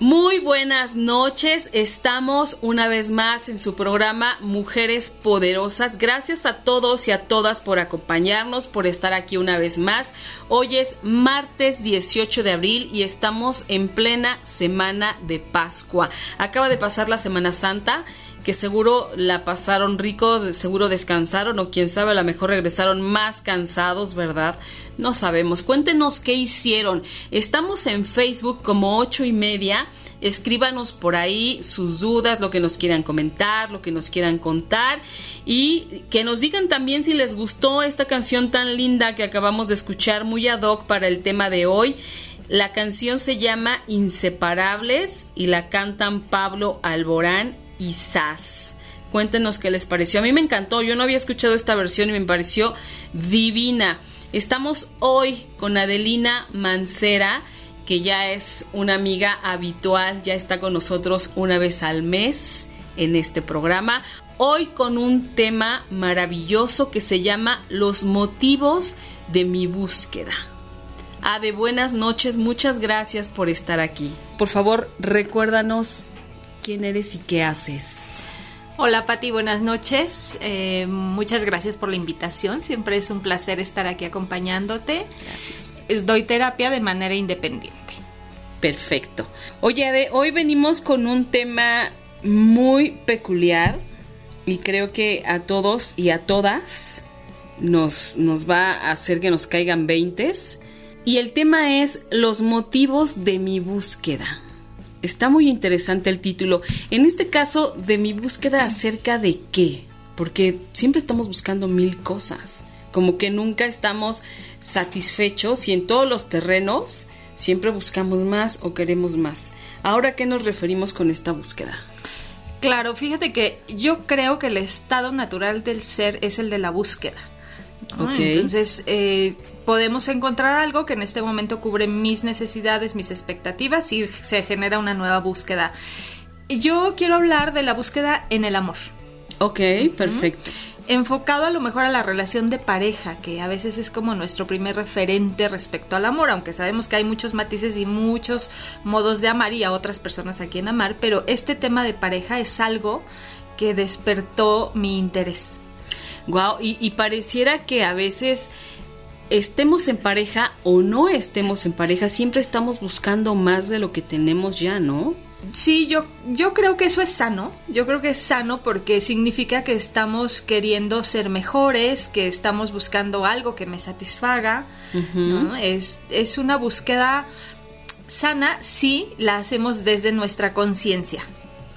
Muy buenas noches, estamos una vez más en su programa Mujeres Poderosas. Gracias a todos y a todas por acompañarnos, por estar aquí una vez más. Hoy es martes 18 de abril y estamos en plena semana de Pascua. Acaba de pasar la Semana Santa que seguro la pasaron rico, seguro descansaron o quién sabe, a lo mejor regresaron más cansados, ¿verdad? No sabemos. Cuéntenos qué hicieron. Estamos en Facebook como ocho y media. Escríbanos por ahí sus dudas, lo que nos quieran comentar, lo que nos quieran contar y que nos digan también si les gustó esta canción tan linda que acabamos de escuchar, muy ad hoc para el tema de hoy. La canción se llama Inseparables y la cantan Pablo Alborán y Sass. Cuéntenos qué les pareció. A mí me encantó. Yo no había escuchado esta versión y me pareció divina. Estamos hoy con Adelina Mancera, que ya es una amiga habitual, ya está con nosotros una vez al mes en este programa. Hoy con un tema maravilloso que se llama Los motivos de mi búsqueda. Ade, buenas noches, muchas gracias por estar aquí. Por favor, recuérdanos quién eres y qué haces. Hola Pati, buenas noches. Eh, muchas gracias por la invitación. Siempre es un placer estar aquí acompañándote. Gracias. doy terapia de manera independiente. Perfecto. Oye, de hoy venimos con un tema muy peculiar y creo que a todos y a todas nos, nos va a hacer que nos caigan veintes. Y el tema es los motivos de mi búsqueda. Está muy interesante el título. En este caso, de mi búsqueda acerca de qué. Porque siempre estamos buscando mil cosas. Como que nunca estamos satisfechos y en todos los terrenos siempre buscamos más o queremos más. Ahora, ¿qué nos referimos con esta búsqueda? Claro, fíjate que yo creo que el estado natural del ser es el de la búsqueda. Entonces, eh, podemos encontrar algo que en este momento cubre mis necesidades, mis expectativas y se genera una nueva búsqueda. Yo quiero hablar de la búsqueda en el amor. Ok, perfecto. Enfocado a lo mejor a la relación de pareja, que a veces es como nuestro primer referente respecto al amor, aunque sabemos que hay muchos matices y muchos modos de amar y a otras personas a quien amar, pero este tema de pareja es algo que despertó mi interés. Wow, y, pareciera que a veces estemos en pareja o no estemos en pareja, siempre estamos buscando más de lo que tenemos ya, ¿no? Sí, yo, yo creo que eso es sano. Yo creo que es sano porque significa que estamos queriendo ser mejores, que estamos buscando algo que me satisfaga. es, es una búsqueda sana si la hacemos desde nuestra conciencia.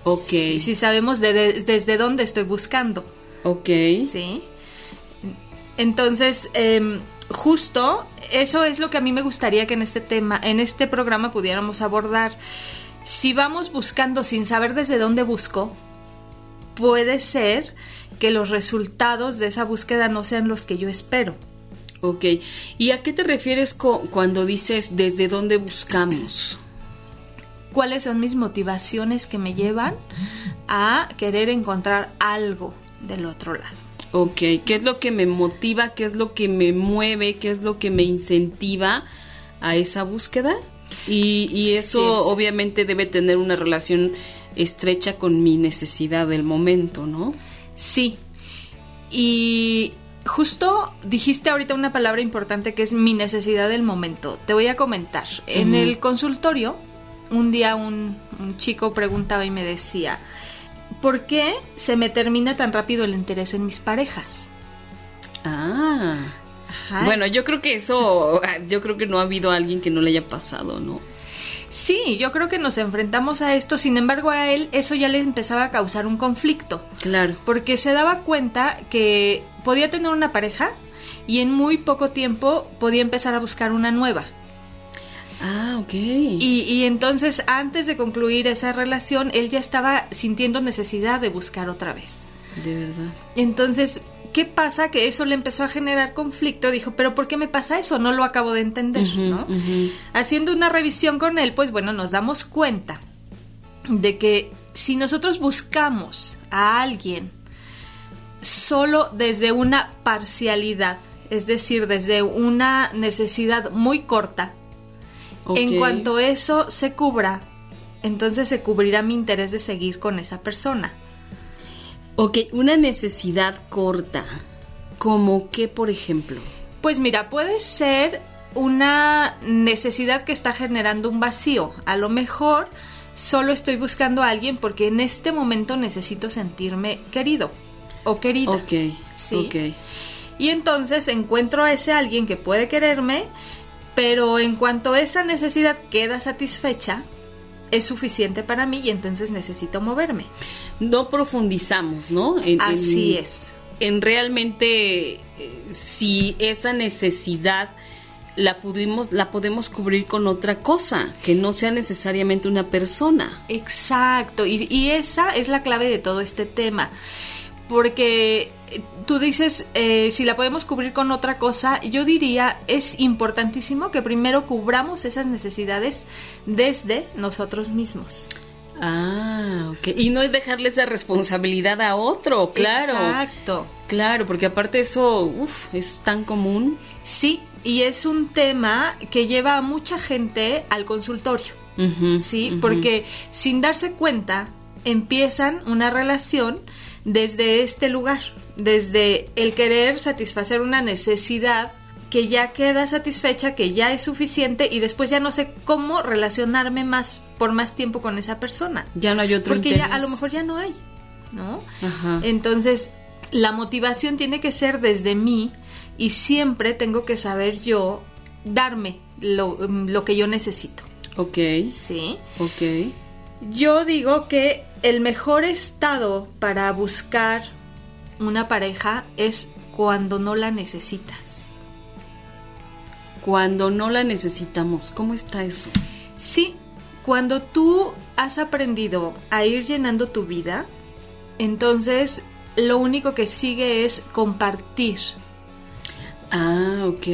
Ok. Si, sabemos desde dónde estoy buscando. Ok. Sí. Entonces, em, justo eso es lo que a mí me gustaría que en este tema, en este programa pudiéramos abordar. Si vamos buscando sin saber desde dónde busco, puede ser que los resultados de esa búsqueda no sean los que yo espero. Ok, ¿y a qué te refieres cuando dices desde dónde buscamos? ¿Cuáles son mis motivaciones que me llevan a querer encontrar algo del otro lado? Ok, ¿qué es lo que me motiva? ¿Qué es lo que me mueve? ¿Qué es lo que me incentiva a esa búsqueda? Y, eso obviamente debe tener una relación estrecha con mi necesidad del momento, ¿no? Sí. Y justo dijiste ahorita una palabra importante que es mi necesidad del momento. Te voy a comentar. En el consultorio, un día un chico preguntaba y me decía, ¿por qué se me termina tan rápido el interés en mis parejas? Ah. Bueno, yo creo que eso, yo creo que no ha habido alguien que no le haya pasado, ¿no? Sí, yo creo que nos enfrentamos a esto, sin embargo a él eso ya le empezaba a causar un conflicto. Claro. Porque se daba cuenta que podía tener una pareja y en muy poco tiempo podía empezar a buscar una nueva. Ah, ok. Y, y, entonces, antes de concluir esa relación, él ya estaba sintiendo necesidad de buscar otra vez. De verdad. Entonces, ¿qué pasa? Que eso le empezó a generar conflicto. Dijo, ¿pero por qué me pasa eso? No lo acabo de entender, ¿no? Haciendo una revisión con él, pues bueno, nos damos cuenta de que si nosotros buscamos a alguien solo desde una parcialidad, es decir, desde una necesidad muy corta, en cuanto eso se cubra, entonces se cubrirá mi interés de seguir con esa persona. Ok, una necesidad corta. ¿Como qué, por ejemplo? Pues mira, puede ser una necesidad que está generando un vacío. A lo mejor solo estoy buscando a alguien porque en este momento necesito sentirme querido o querida. Ok, ¿sí? ok. Y entonces encuentro a ese alguien que puede quererme pero en cuanto esa necesidad queda satisfecha, es suficiente para mí y entonces necesito moverme. No profundizamos, ¿no? Así es. En realmente, eh, si esa necesidad la pudimos, la podemos cubrir con otra cosa, que no sea necesariamente una persona. Exacto, y, y esa es la clave de todo este tema porque tú dices eh, si la podemos cubrir con otra cosa, yo diría es importantísimo que primero cubramos esas necesidades desde nosotros mismos. Ah, ok. Y no es dejarle esa responsabilidad a otro, claro. Exacto. Claro, porque aparte eso, uff, es tan común. Sí, y es un tema que lleva a mucha gente al consultorio. sí, porque sin darse cuenta empiezan una relación desde este lugar, desde el querer satisfacer una necesidad que ya queda satisfecha, que ya es suficiente y después ya no sé cómo relacionarme más por más tiempo con esa persona. Ya no hay otro Porque ya a lo mejor ya no hay, ¿no? Entonces, la motivación tiene que ser desde mí y siempre tengo que saber yo darme lo, lo que yo necesito. Ok. Sí. Ok. Yo digo que el mejor estado para buscar una pareja es cuando no la necesitas. Cuando no la necesitamos, ¿cómo está eso? Sí, cuando tú has aprendido a ir llenando tu vida, entonces lo único que sigue es compartir. Ah, ok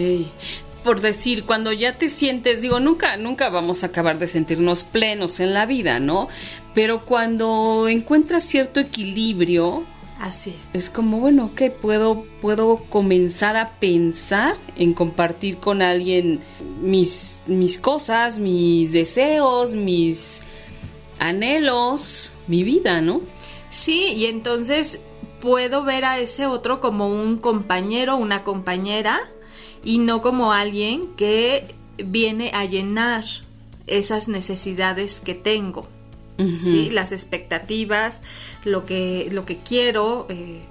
por decir, cuando ya te sientes, digo, nunca, nunca vamos a acabar de sentirnos plenos en la vida, ¿no? Pero cuando encuentras cierto equilibrio, Así es. Es como, bueno, que puedo, puedo comenzar a pensar en compartir con alguien mis, mis cosas, mis deseos, mis anhelos, mi vida, ¿no? Sí, y entonces puedo ver a ese otro como un compañero, una compañera, y no como alguien que viene a llenar esas necesidades que tengo. ¿Sí? Las expectativas, lo que, lo que quiero, eh,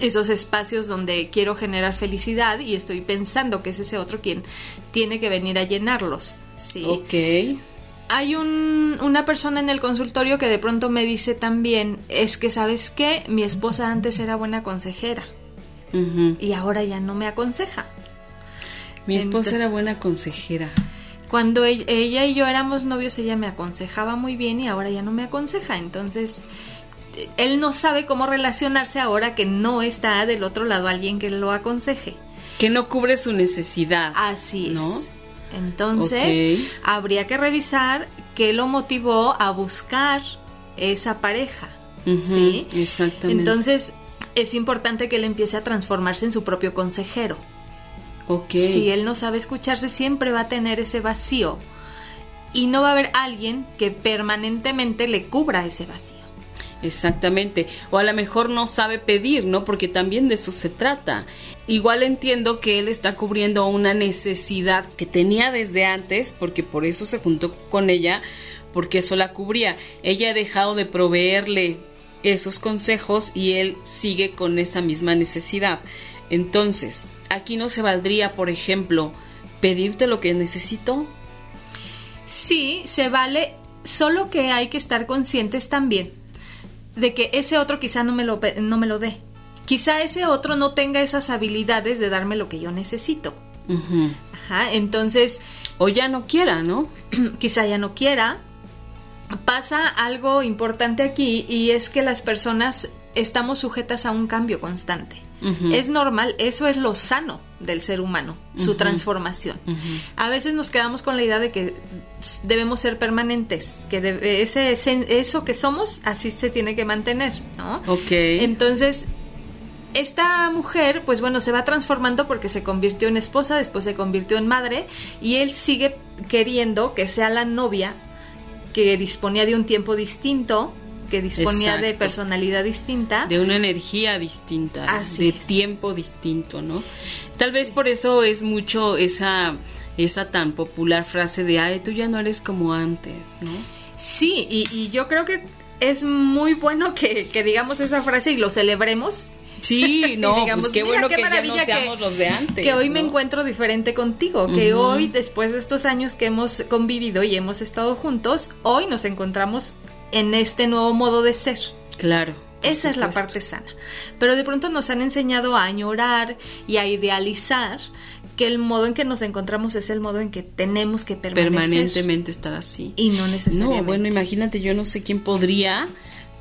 esos espacios donde quiero generar felicidad y estoy pensando que es ese otro quien tiene que venir a llenarlos. ¿sí? Ok. Hay un, una persona en el consultorio que de pronto me dice también, es que sabes qué, mi esposa antes era buena consejera y ahora ya no me aconseja. Mi esposa era buena consejera. Cuando e-, ella y yo éramos novios, ella me aconsejaba muy bien y ahora ya no me aconseja. Entonces, él no sabe cómo relacionarse ahora que no está del otro lado alguien que lo aconseje. Que no cubre su necesidad. Así es. Entonces, habría que revisar qué lo motivó a buscar esa pareja. ¿Sí? Exactamente. Entonces, es importante que él empiece a transformarse en su propio consejero. Okay. Si él no sabe escucharse, siempre va a tener ese vacío. Y no va a haber alguien que permanentemente le cubra ese vacío. Exactamente. O a lo mejor no sabe pedir, ¿no? Porque también de eso se trata. Igual entiendo que él está cubriendo una necesidad que tenía desde antes, porque por eso se juntó con ella, porque eso la cubría. Ella ha dejado de proveerle esos consejos y él sigue con esa misma necesidad. Entonces, aquí no se valdría, por ejemplo, pedirte lo que necesito. Sí, se vale, solo que hay que estar conscientes también de que ese otro quizá no me lo, no me lo dé. Quizá ese otro no tenga esas habilidades de darme lo que yo necesito. Ajá, entonces... O ya no quiera, ¿no? quizá ya no quiera. Pasa algo importante aquí y es que las personas estamos sujetas a un cambio constante. Es normal, eso es lo sano del ser humano, su transformación. A veces nos quedamos con la idea de que debemos ser permanentes, que ese, eso que somos así se tiene que mantener, ¿no? Ok. Entonces, esta mujer, pues bueno, se va transformando porque se convirtió en esposa, después se convirtió en madre y él sigue queriendo que sea la novia que disponía de un tiempo distinto, que disponía de personalidad distinta. De una energía distinta, de tiempo distinto, ¿no? Tal vez por eso es mucho esa, esa tan popular frase de, ay, tú ya no eres como antes, ¿no? Sí, y, yo creo que es muy bueno que, digamos esa frase y lo celebremos. Sí, no, pues qué bueno que ya no seamos los de antes. Que hoy me encuentro diferente contigo, que hoy, después de estos años que hemos convivido y hemos estado juntos, hoy nos encontramos en este nuevo modo de ser. Claro. Esa es la parte sana. Pero de pronto nos han enseñado a añorar y a idealizar que el modo en que nos encontramos es el modo en que tenemos que permanecer. Permanentemente estar así. Y no necesariamente. No, bueno, imagínate, yo no sé quién podría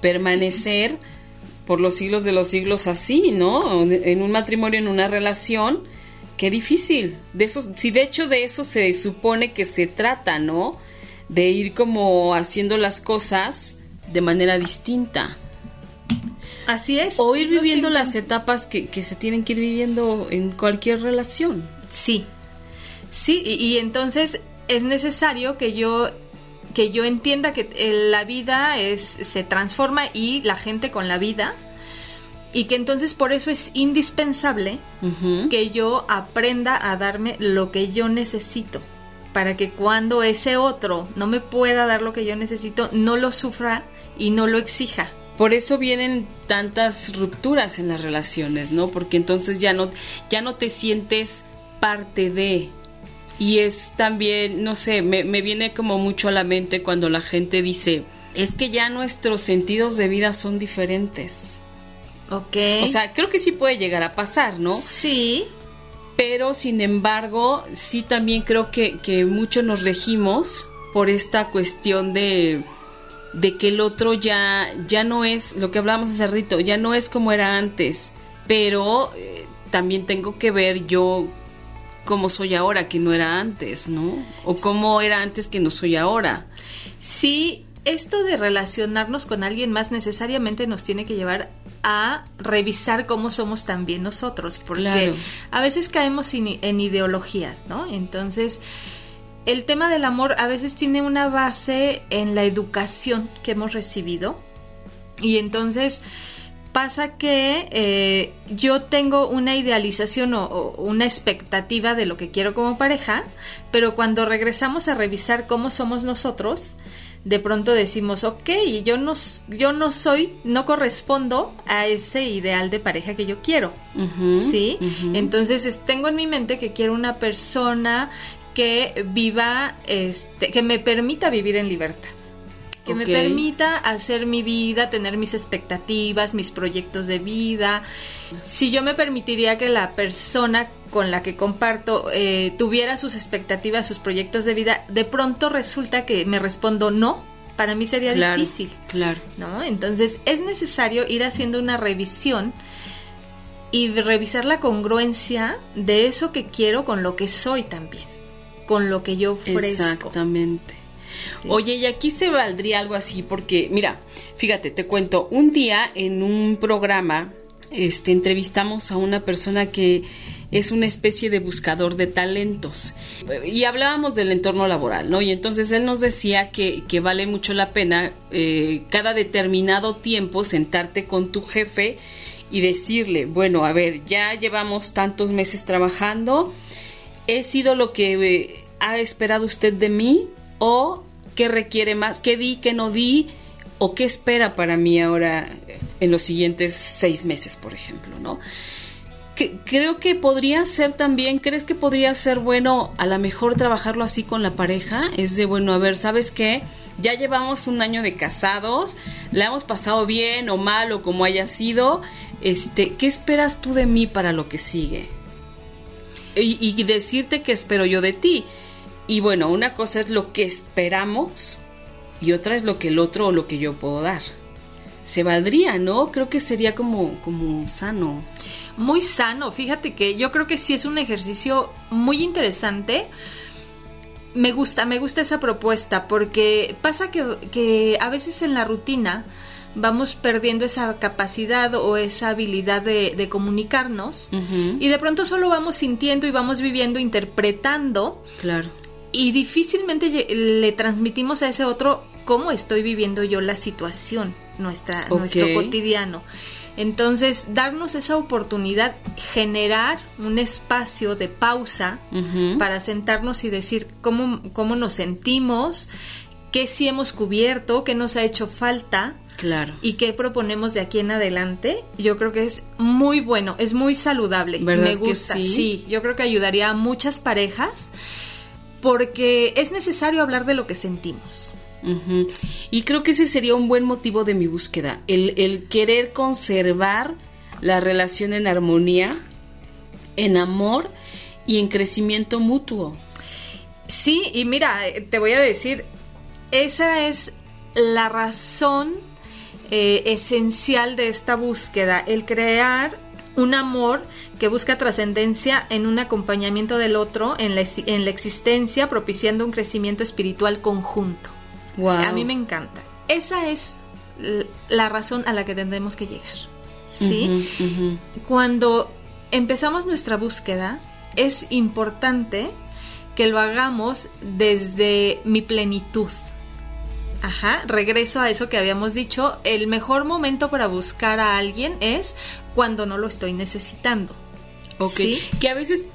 permanecer por los siglos de los siglos así, ¿no? En un matrimonio, en una relación, qué difícil. De eso, si de hecho de eso se supone que se trata, ¿no? De ir como haciendo las cosas de manera distinta. Así es. O ir viviendo las etapas que, se tienen que ir viviendo en cualquier relación. Sí. Sí, y, entonces es necesario que yo que yo entienda que la vida es se transforma y la gente con la vida y que entonces por eso es indispensable que yo aprenda a darme lo que yo necesito para que cuando ese otro no me pueda dar lo que yo necesito, no lo sufra y no lo exija. Por eso vienen tantas rupturas en las relaciones, ¿no? Porque entonces ya no, ya no te sientes parte de. Y es también, no sé, me, me viene como mucho a la mente cuando la gente dice, es que ya nuestros sentidos de vida son diferentes. Ok. O sea, creo que sí puede llegar a pasar, ¿no? Sí pero sin embargo sí también creo que, que mucho nos regimos por esta cuestión de, de que el otro ya, ya no es lo que hablábamos hace rito, ya no es como era antes, pero eh, también tengo que ver yo cómo soy ahora que no era antes, ¿no? O cómo era antes que no soy ahora. Sí, esto de relacionarnos con alguien más necesariamente nos tiene que llevar a revisar cómo somos también nosotros, porque a veces caemos en ideologías, ¿no? Entonces, el tema del amor a veces tiene una base en la educación que hemos recibido y entonces pasa que eh, yo tengo una idealización o, una expectativa de lo que quiero como pareja, pero cuando regresamos a revisar cómo somos nosotros, de pronto decimos, ok, yo no, yo no soy, no correspondo a ese ideal de pareja que yo quiero, ¿sí? Entonces tengo en mi mente que quiero una persona que viva, este, que me permita vivir en libertad que me permita hacer mi vida, tener mis expectativas, mis proyectos de vida. Si yo me permitiría que la persona con la que comparto eh, tuviera sus expectativas, sus proyectos de vida, de pronto resulta que me respondo no, para mí sería difícil. Claro. ¿No? Entonces es necesario ir haciendo una revisión y revisar la congruencia de eso que quiero con lo que soy también, con lo que yo ofrezco. Exactamente. Oye, y aquí se valdría algo así, porque, mira, fíjate, te cuento, un día en un programa, este, entrevistamos a una persona que es una especie de buscador de talentos. Y hablábamos del entorno laboral, ¿no? Y entonces él nos decía que, que vale mucho la pena eh, cada determinado tiempo sentarte con tu jefe y decirle, bueno, a ver, ya llevamos tantos meses trabajando, ¿he sido lo que eh, ha esperado usted de mí? ¿O qué requiere más? ¿Qué di, qué no di? ¿O qué espera para mí ahora en los siguientes seis meses, por ejemplo, ¿no? que, creo que podría ser también, ¿crees que podría ser bueno a lo mejor trabajarlo así con la pareja? Es de, bueno, a ver, ¿sabes qué? Ya llevamos un año de casados, la hemos pasado bien o mal o como haya sido. Este, ¿qué esperas tú de mí para lo que sigue? Y, y decirte qué espero yo de ti. Y bueno, una cosa es lo que esperamos y otra es lo que el otro o lo que yo puedo dar. Se valdría, ¿no? Creo que sería como, como sano. Muy sano, fíjate que yo creo que sí es un ejercicio muy interesante. Me gusta, me gusta esa propuesta porque pasa que, que a veces en la rutina vamos perdiendo esa capacidad o esa habilidad de, comunicarnos y de pronto solo vamos sintiendo y vamos viviendo, interpretando. Claro. Y difícilmente le transmitimos a ese otro cómo estoy viviendo yo la situación, nuestra, nuestro cotidiano. Entonces, darnos esa oportunidad, generar un espacio de pausa para sentarnos y decir cómo, cómo nos sentimos, qué sí hemos cubierto, qué nos ha hecho falta. Claro. Y qué proponemos de aquí en adelante, yo creo que es muy bueno, es muy saludable. Me gusta, sí, yo creo que ayudaría a muchas parejas porque es necesario hablar de lo que sentimos. Y creo que ese sería un buen motivo de mi búsqueda, el, querer conservar la relación en armonía, en amor y en crecimiento mutuo. Sí, y mira, te voy a decir, esa es la razón eh, esencial de esta búsqueda, el crear un amor que busca trascendencia en un acompañamiento del otro en la, en la existencia, propiciando un crecimiento espiritual conjunto. A mí me encanta. Esa es la razón a la que tendremos que llegar. ¿Sí? Cuando empezamos nuestra búsqueda, es importante que lo hagamos desde mi plenitud. Ajá, regreso a eso que habíamos dicho, el mejor momento para buscar a alguien es cuando no lo estoy necesitando. Ok, que a veces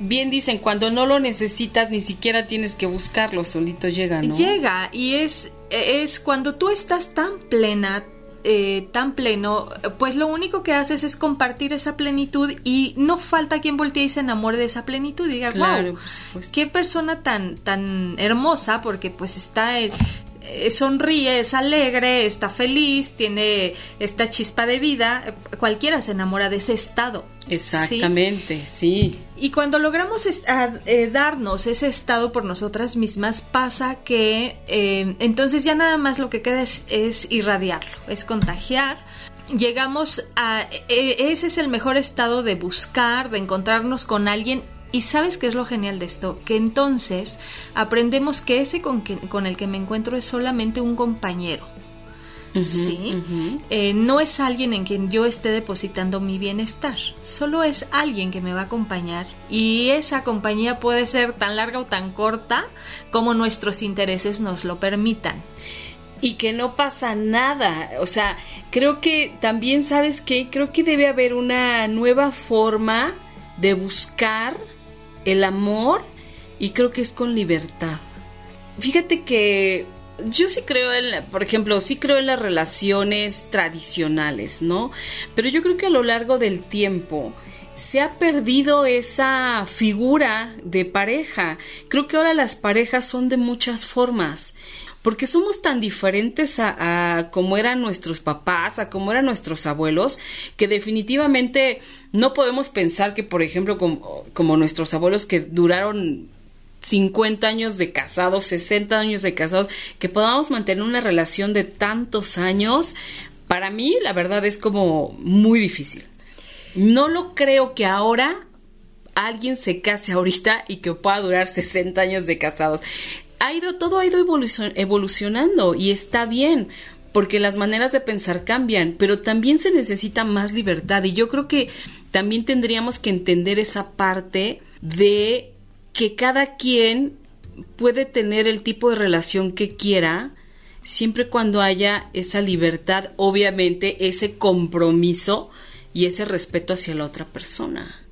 bien dicen, cuando no lo necesitas ni siquiera tienes que buscarlo, solito llega, ¿no? Llega y es, es cuando tú estás tan plena, eh, tan pleno, pues lo único que haces es compartir esa plenitud y no falta quien voltee y se enamore de esa plenitud y diga, wow, qué persona tan, tan hermosa porque pues está eh, sonríe, es alegre, está feliz, tiene esta chispa de vida, cualquiera se enamora de ese estado. Exactamente, sí. Y cuando logramos eh, darnos ese estado por nosotras mismas, pasa que eh, entonces ya nada más lo que queda es, irradiarlo, es contagiar llegamos a ese es el mejor estado de buscar, de encontrarnos con alguien y sabes qué es lo genial de esto, que entonces aprendemos que ese con, con el que me encuentro es solamente un compañero. ¿Sí? Eh, no es alguien en quien yo esté depositando mi bienestar, solo es alguien que me va a acompañar y esa compañía puede ser tan larga o tan corta como nuestros intereses nos lo permitan y que no pasa nada. O sea, creo que también, ¿sabes qué? Creo que debe haber una nueva forma de buscar el amor y creo que es con libertad. Fíjate que yo sí creo en, por ejemplo, sí creo en las relaciones tradicionales, ¿no? Pero yo creo que a lo largo del tiempo se ha perdido esa figura de pareja. Creo que ahora las parejas son de muchas formas porque somos tan diferentes a, como eran nuestros papás, a como eran nuestros abuelos, que definitivamente no podemos pensar que, por ejemplo, como, nuestros abuelos que duraron 50 años de casados, 60 años de casados, que podamos mantener una relación de tantos años, para mí la verdad es como muy difícil. No lo creo que ahora alguien se case ahorita y que pueda durar 60 años de casados ha ido, todo ha ido evolucionando y está bien, porque las maneras de pensar cambian, pero también se necesita más libertad y yo creo que también tendríamos que entender esa parte de que cada quien puede tener el tipo de relación que quiera, siempre cuando haya esa libertad, obviamente ese compromiso y ese respeto hacia la otra persona.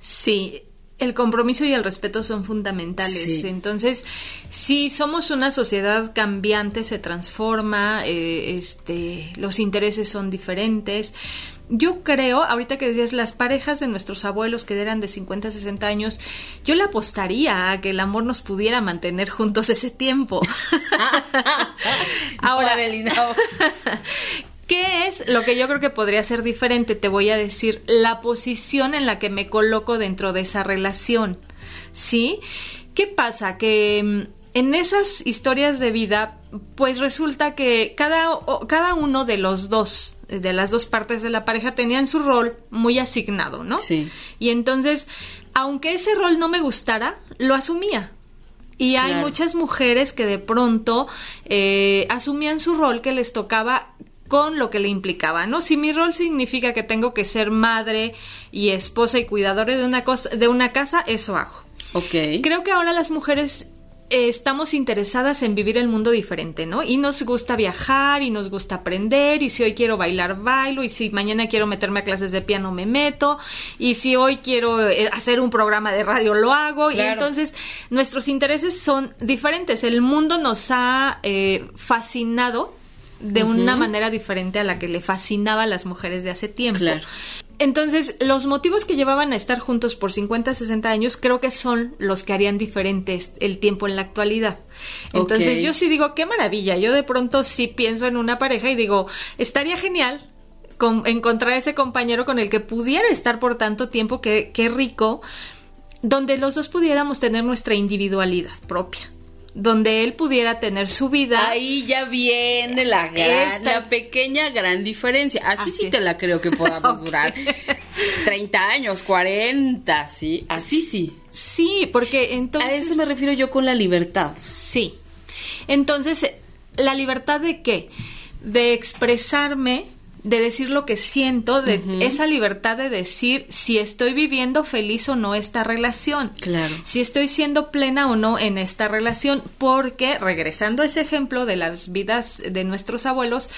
Sí, el compromiso y el respeto son fundamentales. Entonces, si somos una sociedad cambiante, se transforma, eh, este, los intereses son diferentes. Yo creo, ahorita que decías las parejas de nuestros abuelos que eran de 50, 60 años, yo le apostaría a que el amor nos pudiera mantener juntos ese tiempo. Ahora, ¿Qué es lo que yo creo que podría ser diferente? Te voy a decir la posición en la que me coloco dentro de esa relación. ¿Sí? ¿Qué pasa? Que mm, en esas historias de vida, pues resulta que cada, cada uno de los dos, de las dos partes de la pareja, tenían su rol muy asignado, ¿no? Sí. Y entonces, aunque ese rol no me gustara, lo asumía. Y hay muchas mujeres que de pronto eh, asumían su rol que les tocaba con lo que le implicaba, ¿no? Si mi rol significa que tengo que ser madre y esposa y cuidadora de una cosa, de una casa, eso hago. Ok. Creo que ahora las mujeres eh, estamos interesadas en vivir el mundo diferente, ¿no? Y nos gusta viajar y nos gusta aprender y si hoy quiero bailar, bailo y si mañana quiero meterme a clases de piano, me meto y si hoy quiero eh, hacer un programa de radio, lo hago y entonces nuestros intereses son diferentes. El mundo nos ha eh, fascinado de una manera diferente a la que le fascinaba a las mujeres de hace tiempo. Entonces, los motivos que llevaban a estar juntos por 50, 60 años creo que son los que harían diferentes el tiempo en la actualidad. Entonces, yo sí digo, qué maravilla. Yo de pronto sí pienso en una pareja y digo, estaría genial encontrar ese compañero con el que pudiera estar por tanto tiempo, qué rico, donde los dos pudiéramos tener nuestra individualidad propia donde él pudiera tener su vida. Ahí ya viene la gran, la pequeña gran diferencia. Así, sí te la creo que podamos durar 30 años, 40, sí, así sí. Sí, porque entonces... A eso me refiero yo con la libertad. Sí. Entonces, ¿la libertad de qué? De expresarme de decir lo que siento, de esa libertad de decir si estoy viviendo feliz o no esta relación. Claro. Si estoy siendo plena o no en esta relación, porque regresando a ese ejemplo de las vidas de nuestros abuelos,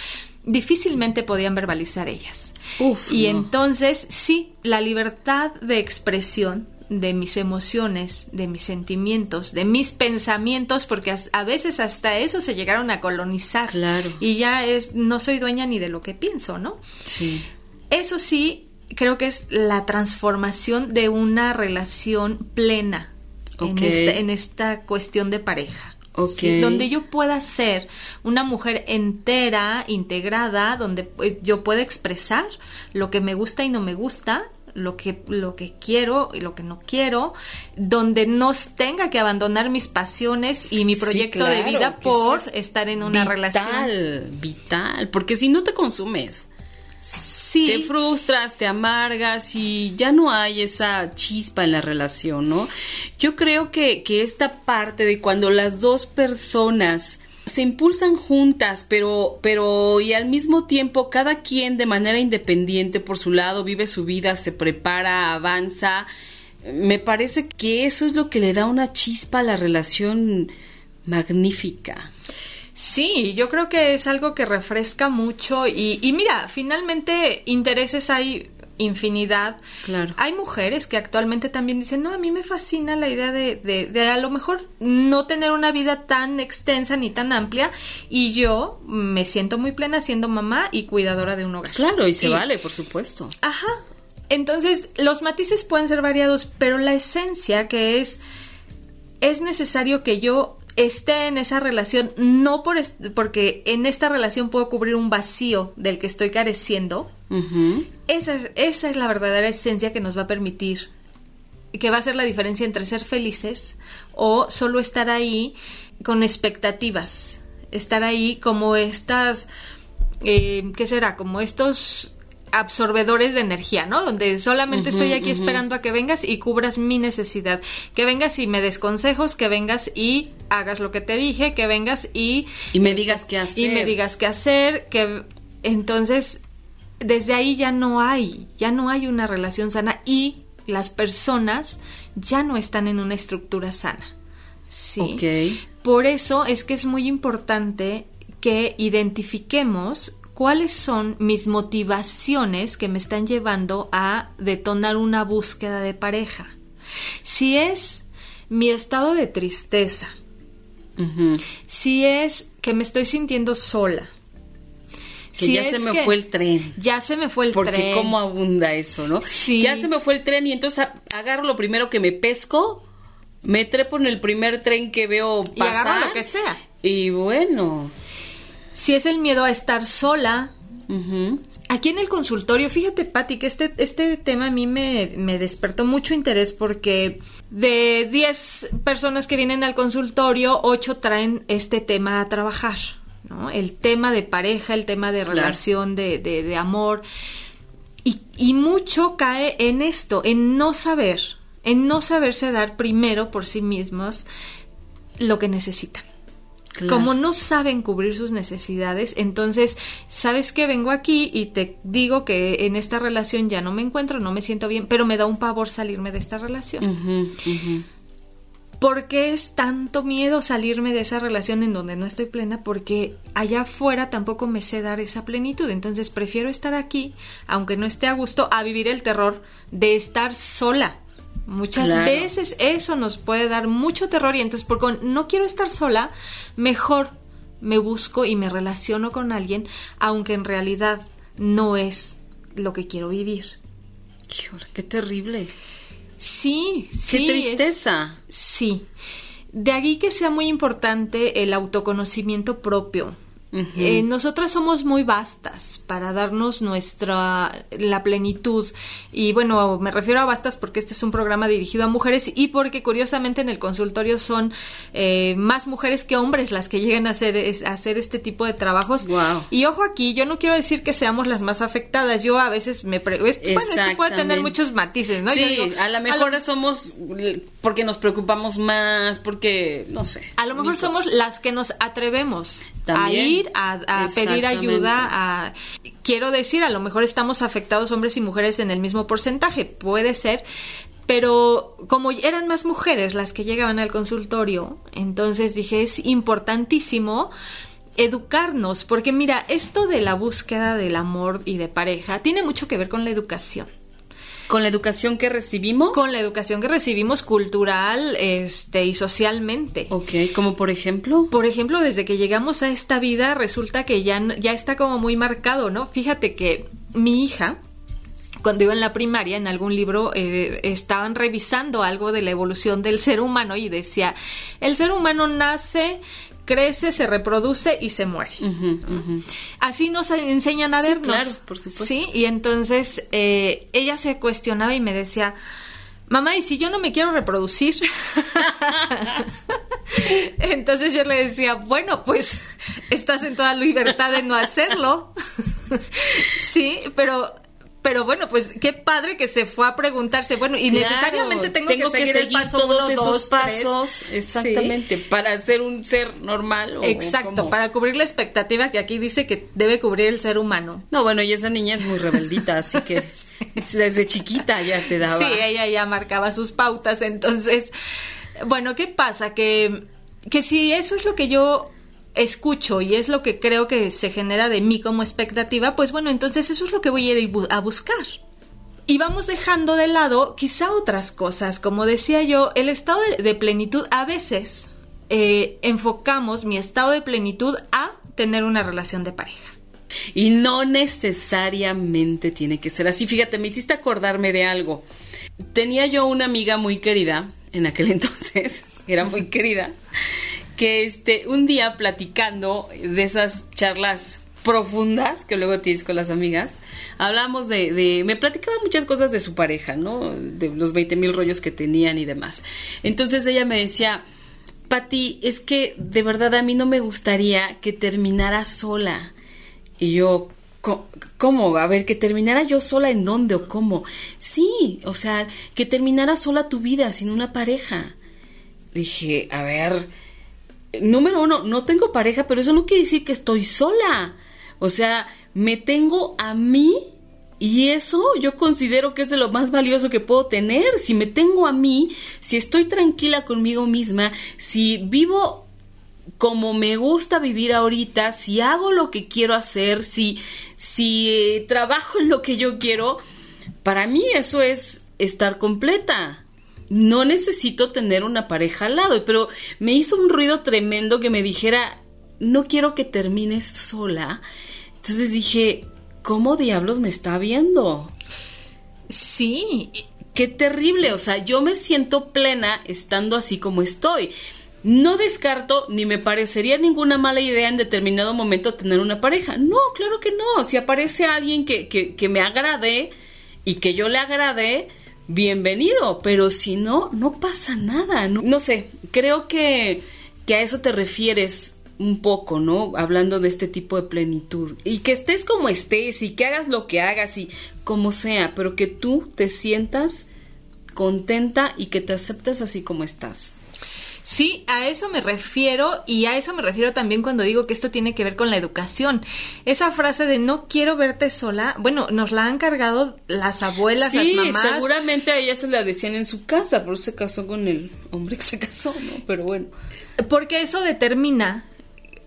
difícilmente podían verbalizar ellas. Uf, y entonces, sí, la libertad de expresión de mis emociones, de mis sentimientos, de mis pensamientos, porque a, veces hasta eso se llegaron a colonizar. Claro. Y ya es, no soy dueña ni de lo que pienso, ¿no? Sí. Eso sí, creo que es la transformación de una relación plena en, esta, en esta cuestión de pareja. Okay. donde yo pueda ser una mujer entera, integrada, donde eh, yo pueda expresar lo que me gusta y no me gusta, lo que, lo que quiero y lo que no quiero, donde no tenga que abandonar mis pasiones y mi proyecto de vida por estar en una relación. Vital, vital, porque si no te consumes. Sí. Te frustras, te amargas y ya no hay esa chispa en la relación, ¿no? Yo creo que, que esta parte de cuando las dos personas se impulsan juntas, pero, pero y al mismo tiempo cada quien de manera independiente por su lado vive su vida, se prepara, avanza. Me parece que eso es lo que le da una chispa a la relación magnífica. Sí, yo creo que es algo que refresca mucho y, y mira, finalmente intereses hay infinidad. Claro. Hay mujeres que actualmente también dicen, no, a mí me fascina la idea de, de, de, a lo mejor no tener una vida tan extensa ni tan amplia y yo me siento muy plena siendo mamá y cuidadora de un hogar. Claro, y se vale, por supuesto. Ajá. Entonces, los matices pueden ser variados, pero la esencia que es, es necesario que yo esté en esa relación, no por porque en esta relación puedo cubrir un vacío del que estoy careciendo. esa, esa es la verdadera esencia que nos va a permitir, que va a ser la diferencia entre ser felices o solo estar ahí con expectativas, estar ahí como estas, eh, ¿qué será? Como estos absorbedores de energía, ¿no? Donde solamente estoy aquí esperando a que vengas y cubras mi necesidad. Que vengas y me des consejos, que vengas y hagas lo que te dije, que vengas y... Y me digas qué hacer. Y me digas qué hacer, que... Entonces, desde ahí ya no hay, ya no hay una relación sana y las personas ya no están en una estructura sana. Sí. Por eso es que es muy importante que identifiquemos cuáles son mis motivaciones que me están llevando a detonar una búsqueda de pareja. Si es mi estado de tristeza, si es que me estoy sintiendo sola, que ya se me fue el tren. Ya se me fue el tren. Porque cómo abunda eso, ¿no? Sí. Ya se me fue el tren y entonces agarro lo primero que me pesco, me trepo en el primer tren que veo pasar. Y agarro lo que sea. Y bueno. Si es el miedo a estar sola. Aquí en el consultorio, fíjate, Patti, que este, este tema a mí me, me despertó mucho interés porque de 10 personas que vienen al consultorio, 8 traen este tema a trabajar. El tema de pareja, el tema de relación, de, de, amor. Y, y, mucho cae en esto, en no saber, en no saberse dar primero por sí mismos lo que necesitan. Como no saben cubrir sus necesidades, entonces, ¿sabes que Vengo aquí y te digo que en esta relación ya no me encuentro, no me siento bien, pero me da un pavor salirme de esta relación. ¿Por qué es tanto miedo salirme de esa relación en donde no estoy plena? Porque allá afuera tampoco me sé dar esa plenitud. Entonces prefiero estar aquí, aunque no esté a gusto, a vivir el terror de estar sola. Muchas veces eso nos puede dar mucho terror y entonces porque no quiero estar sola, mejor me busco y me relaciono con alguien, aunque en realidad no es lo que quiero vivir. Qué terrible. Sí, Qué tristeza. sí. De ahí que sea muy importante el autoconocimiento propio. Eh, nosotras somos muy vastas para darnos nuestra la plenitud. Y bueno me refiero a vastas porque este es un programa dirigido a mujeres y porque curiosamente en el consultorio son eh, más mujeres que hombres las que llegan a hacer hacer este tipo de trabajos. Y ojo aquí yo no quiero decir que seamos las más afectadas. Yo a veces me bueno esto puede tener muchos matices no sí a lo mejor somos porque nos preocupamos más porque no sé a lo mejor somos las que nos atrevemos a ir a, pedir ayuda. A, quiero decir, a lo mejor estamos afectados hombres y mujeres en el mismo porcentaje, puede ser, pero como eran más mujeres las que llegaban al consultorio, entonces dije, es importantísimo educarnos, porque mira, esto de la búsqueda del amor y de pareja tiene mucho que ver con la educación. ¿Con la educación que recibimos? Con la educación que recibimos cultural este, y socialmente. Ok, como por ejemplo. Por ejemplo, desde que llegamos a esta vida resulta que ya, ya está como muy marcado, ¿no? Fíjate que mi hija, cuando iba en la primaria, en algún libro, eh, estaban revisando algo de la evolución del ser humano y decía, el ser humano nace crece, se reproduce y se muere. Así nos enseñan a vernos. Claro, por supuesto. Sí, y entonces eh, ella se cuestionaba y me decía, mamá, ¿y si yo no me quiero reproducir? entonces yo le decía, bueno, pues estás en toda libertad de no hacerlo. sí, pero pero bueno, pues qué padre que se fue a preguntarse, bueno, y necesariamente tengo, que seguir, el paso todos esos pasos, exactamente, para ser un ser normal. Exacto, para cubrir la expectativa que aquí dice que debe cubrir el ser humano. No, bueno, y esa niña es muy rebeldita, así que desde chiquita ya te daba. Sí, ella ya marcaba sus pautas, entonces, bueno, ¿qué pasa? Que, que si eso es lo que yo escucho y es lo que creo que se genera de mí como expectativa, pues bueno, entonces eso es lo que voy a ir a buscar. Y vamos dejando de lado quizá otras cosas. Como decía yo, el estado de, plenitud a veces eh, enfocamos mi estado de plenitud a tener una relación de pareja. Y no necesariamente tiene que ser así. Fíjate, me hiciste acordarme de algo. Tenía yo una amiga muy querida en aquel entonces, era muy querida, que este, un día platicando de esas charlas profundas que luego tienes con las amigas, hablamos de, me platicaba muchas cosas de su pareja, ¿no? De los 20 mil rollos que tenían y demás. Entonces ella me decía, Pati, es que de verdad a mí no me gustaría que terminara sola. Y yo, ¿cómo? A ver, que terminara yo sola en dónde o cómo. Sí, o sea, que terminara sola tu vida sin una pareja. Dije, a ver, número uno, no tengo pareja, pero eso no quiere decir que estoy sola. O sea, me tengo a mí y eso yo considero que es de lo más valioso que puedo tener. Si me tengo a mí, si estoy tranquila conmigo misma, si vivo como me gusta vivir ahorita, si hago lo que quiero hacer, si, si eh, trabajo en lo que yo quiero, para mí eso es estar completa. No necesito tener una pareja al lado, pero me hizo un ruido tremendo que me dijera, no quiero que termines sola. Entonces dije, ¿cómo diablos me está viendo? Sí. Qué terrible, o sea, yo me siento plena estando así como estoy. No descarto ni me parecería ninguna mala idea en determinado momento tener una pareja. No, claro que no. Si aparece alguien que, que, que me agrade y que yo le agrade, bienvenido. Pero si no, no pasa nada. No, no sé, creo que, que a eso te refieres un poco, ¿no? Hablando de este tipo de plenitud. Y que estés como estés y que hagas lo que hagas y como sea, pero que tú te sientas contenta y que te aceptes así como estás. Sí, a eso me refiero y a eso me refiero también cuando digo que esto tiene que ver con la educación. Esa frase de no quiero verte sola, bueno, nos la han cargado las abuelas, las mamás. Sí, seguramente a ella se la decían en su casa, pero se casó con el hombre que se casó, ¿no? Pero bueno. Porque eso determina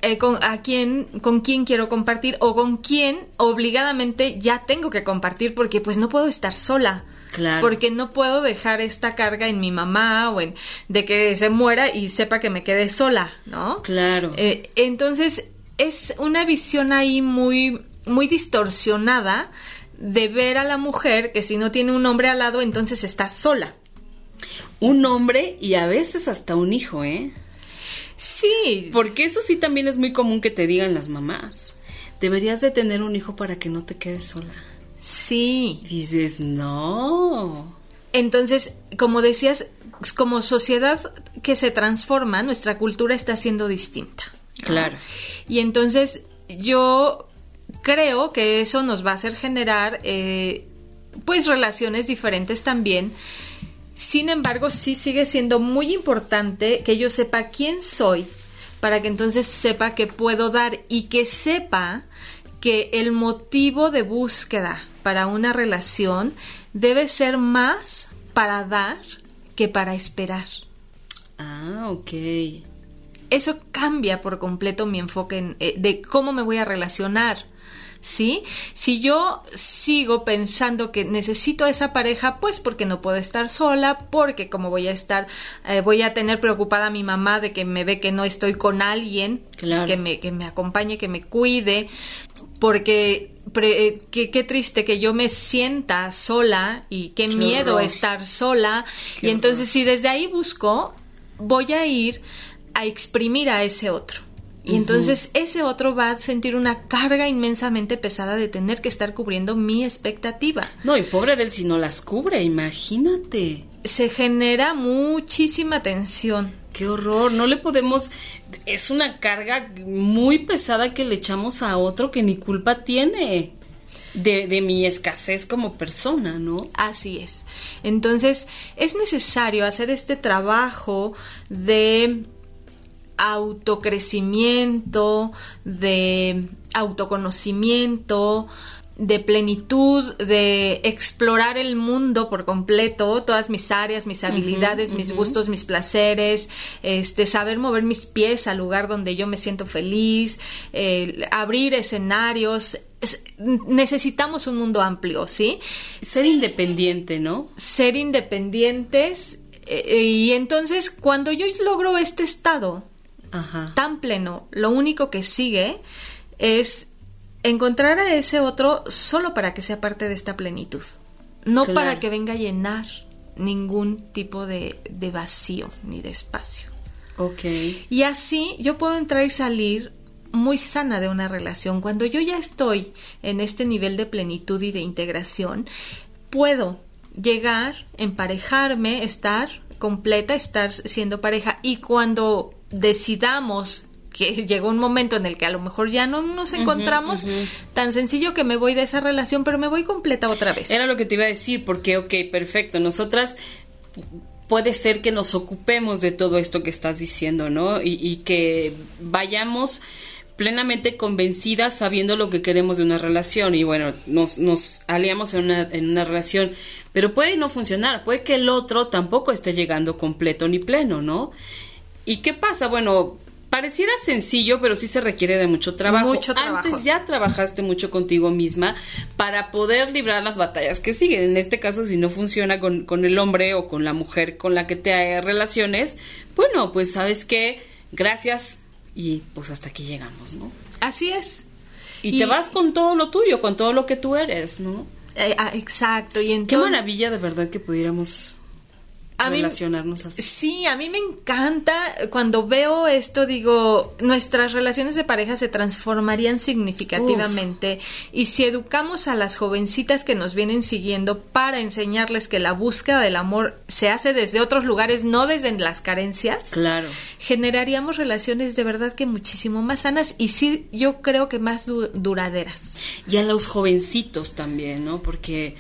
eh, con a quién con quién quiero compartir o con quién obligadamente ya tengo que compartir porque pues no puedo estar sola Claro. porque no puedo dejar esta carga en mi mamá o en de que se muera y sepa que me quede sola no Claro. Eh, entonces es una visión ahí muy muy distorsionada de ver a la mujer que si no tiene un hombre al lado entonces está sola Un hombre y a veces hasta un hijo, ¿eh? Sí Porque eso sí también es muy común que te digan las mamás. Deberías de tener un hijo para que no te quedes sola. sí Y dices, no. Entonces, como decías, como sociedad que se transforma, nuestra cultura está siendo distinta. Claro. Y entonces yo creo que eso nos va a hacer generar eh, pues relaciones diferentes también. Sin embargo, sí sigue siendo muy importante que yo sepa quién soy para que entonces sepa que puedo dar y que sepa que el motivo de búsqueda para una relación debe ser más para dar que para esperar. Ah, ok. Eso cambia por completo mi enfoque en, eh, de cómo me voy a relacionar. ¿Sí? Si yo sigo pensando que necesito a esa pareja, pues porque no puedo estar sola, porque como voy a estar, eh, voy a tener preocupada a mi mamá de que me ve que no estoy con alguien, Claro. que, me, que me acompañe, que me cuide, porque pre- eh, qué, qué triste que yo me sienta sola y qué, Qué miedo horror. estar sola. Qué y entonces horror. si desde ahí busco, voy a ir a exprimir a ese otro. Y entonces ese otro va a sentir una carga inmensamente pesada de tener que estar cubriendo mi expectativa. No, y pobre de él si no las cubre, imagínate. Se genera muchísima tensión. Qué horror, no le podemos... Es una carga muy pesada que le echamos a otro que ni culpa tiene de, de mi escasez como persona, ¿no? Así es. Entonces, es necesario hacer este trabajo de autocrecimiento, de autoconocimiento, de plenitud, de explorar el mundo por completo, todas mis áreas, mis habilidades, mis gustos, mis placeres, este, saber mover mis pies al lugar donde yo me siento feliz, eh, abrir escenarios. Es- necesitamos un mundo amplio, ¿sí? Ser independiente, ¿no? ser independientes eh, y entonces cuando yo logro este estado Ajá. tan pleno, lo único que sigue es encontrar a ese otro solo para que sea parte de esta plenitud, no Claro. para que venga a llenar ningún tipo de, de vacío ni de espacio. Ok. Y así yo puedo entrar y salir muy sana de una relación. Cuando yo ya estoy en este nivel de plenitud y de integración, puedo llegar, emparejarme, estar completa, estar siendo pareja. Y cuando decidamos que llegó un momento en el que a lo mejor ya no nos encontramos, tan sencillo que me voy de esa relación, pero me voy completa otra vez. Era lo que te iba a decir, porque, ok, perfecto, nosotras puede ser que nos ocupemos de todo esto que estás diciendo, ¿no? Y, y que vayamos plenamente convencidas sabiendo lo que queremos de una relación y bueno, nos, nos aliamos en una, en una relación, pero puede no funcionar, puede que el otro tampoco esté llegando completo ni pleno, ¿no? ¿Y qué pasa? Bueno, pareciera sencillo, pero sí se requiere de mucho trabajo. Mucho trabajo. Antes ya trabajaste mucho contigo misma para poder librar las batallas que siguen. En este caso, si no funciona con, con el hombre o con la mujer con la que te relaciones, bueno, pues sabes que gracias y pues hasta aquí llegamos, ¿no? Así es. Y, te vas con todo lo tuyo, con todo lo que tú eres, ¿no? Eh, ah, exacto. Y Qué maravilla de verdad que pudiéramos a relacionarnos así. Sí, a mí me encanta cuando veo esto, digo, nuestras relaciones de pareja se transformarían significativamente y si educamos a las jovencitas que nos vienen siguiendo para enseñarles que la búsqueda del amor se hace desde otros lugares, no desde las carencias, claro. generaríamos relaciones de verdad que muchísimo más sanas y sí, yo creo que más duraderas. Y a los jovencitos también, ¿no? Porque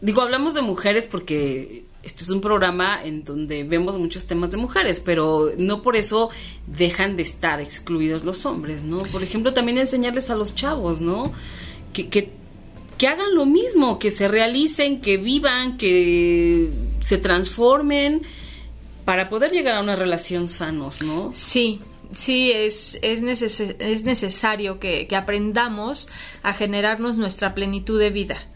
digo, hablamos de mujeres porque este es un programa en donde vemos muchos temas de mujeres, pero no por eso dejan de estar excluidos los hombres, ¿no? Por ejemplo, también enseñarles a los chavos, ¿no? Que, que, que hagan lo mismo, que se realicen, que vivan, que se transformen para poder llegar a una relación sanos, ¿no? Sí, sí, es, es, es necesario que, que, aprendamos a generarnos nuestra plenitud de vida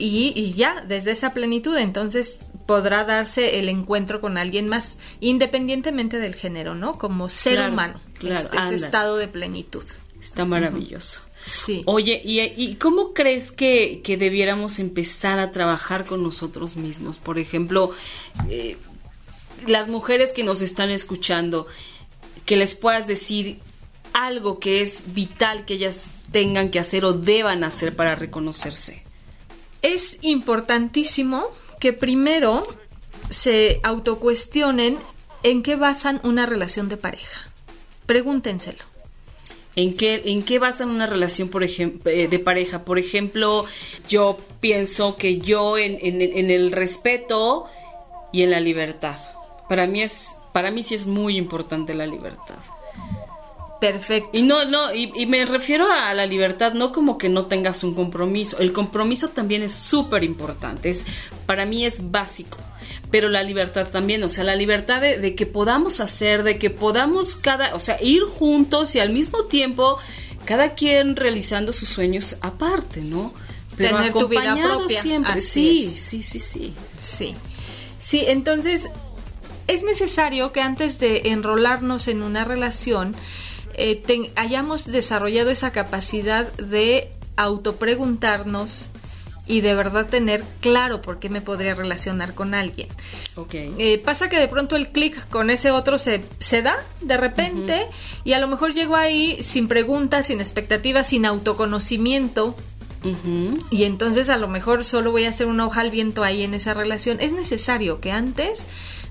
y, ya, desde esa plenitud, entonces podrá darse el encuentro con alguien más, independientemente del género, ¿no? Como ser humano, claro, ese estado de plenitud. Está maravilloso. Sí. Oye, ¿y, cómo crees que, debiéramos empezar a trabajar con nosotros mismos? Por ejemplo, eh, las mujeres que nos están escuchando, que les puedas decir algo que es vital que ellas tengan que hacer o deban hacer para reconocerse es importantísimo que primero se autocuestionen en qué basan una relación de pareja. Pregúntenselo. ¿En qué, ¿En qué basan una relación por eh, de pareja? Por ejemplo, yo pienso que yo en, en, el respeto y en la libertad. Para mí es, para mí sí es muy importante la libertad. Perfecto. Y no, no, y, me refiero a la libertad, no como que no tengas un compromiso. El compromiso también es súper importante, es, para mí es básico. Pero la libertad también, o sea, la libertad de, que podamos hacer, de que podamos cada, o sea, ir juntos y al mismo tiempo cada quien realizando sus sueños aparte, ¿no? Pero Tener tu vida propia. siempre. sí, sí, sí, sí. Sí. Sí, entonces es necesario que antes de enrolarnos en una relación, eh, hayamos desarrollado esa capacidad de autopreguntarnos y de verdad tener claro por qué me podría relacionar con alguien. Okay. Eh, pasa que de pronto el clic con ese otro se, se da de repente y a lo mejor llego ahí sin preguntas, sin expectativas, sin autoconocimiento. Y entonces a lo mejor solo voy a hacer una hoja al viento ahí en esa relación. Es necesario que antes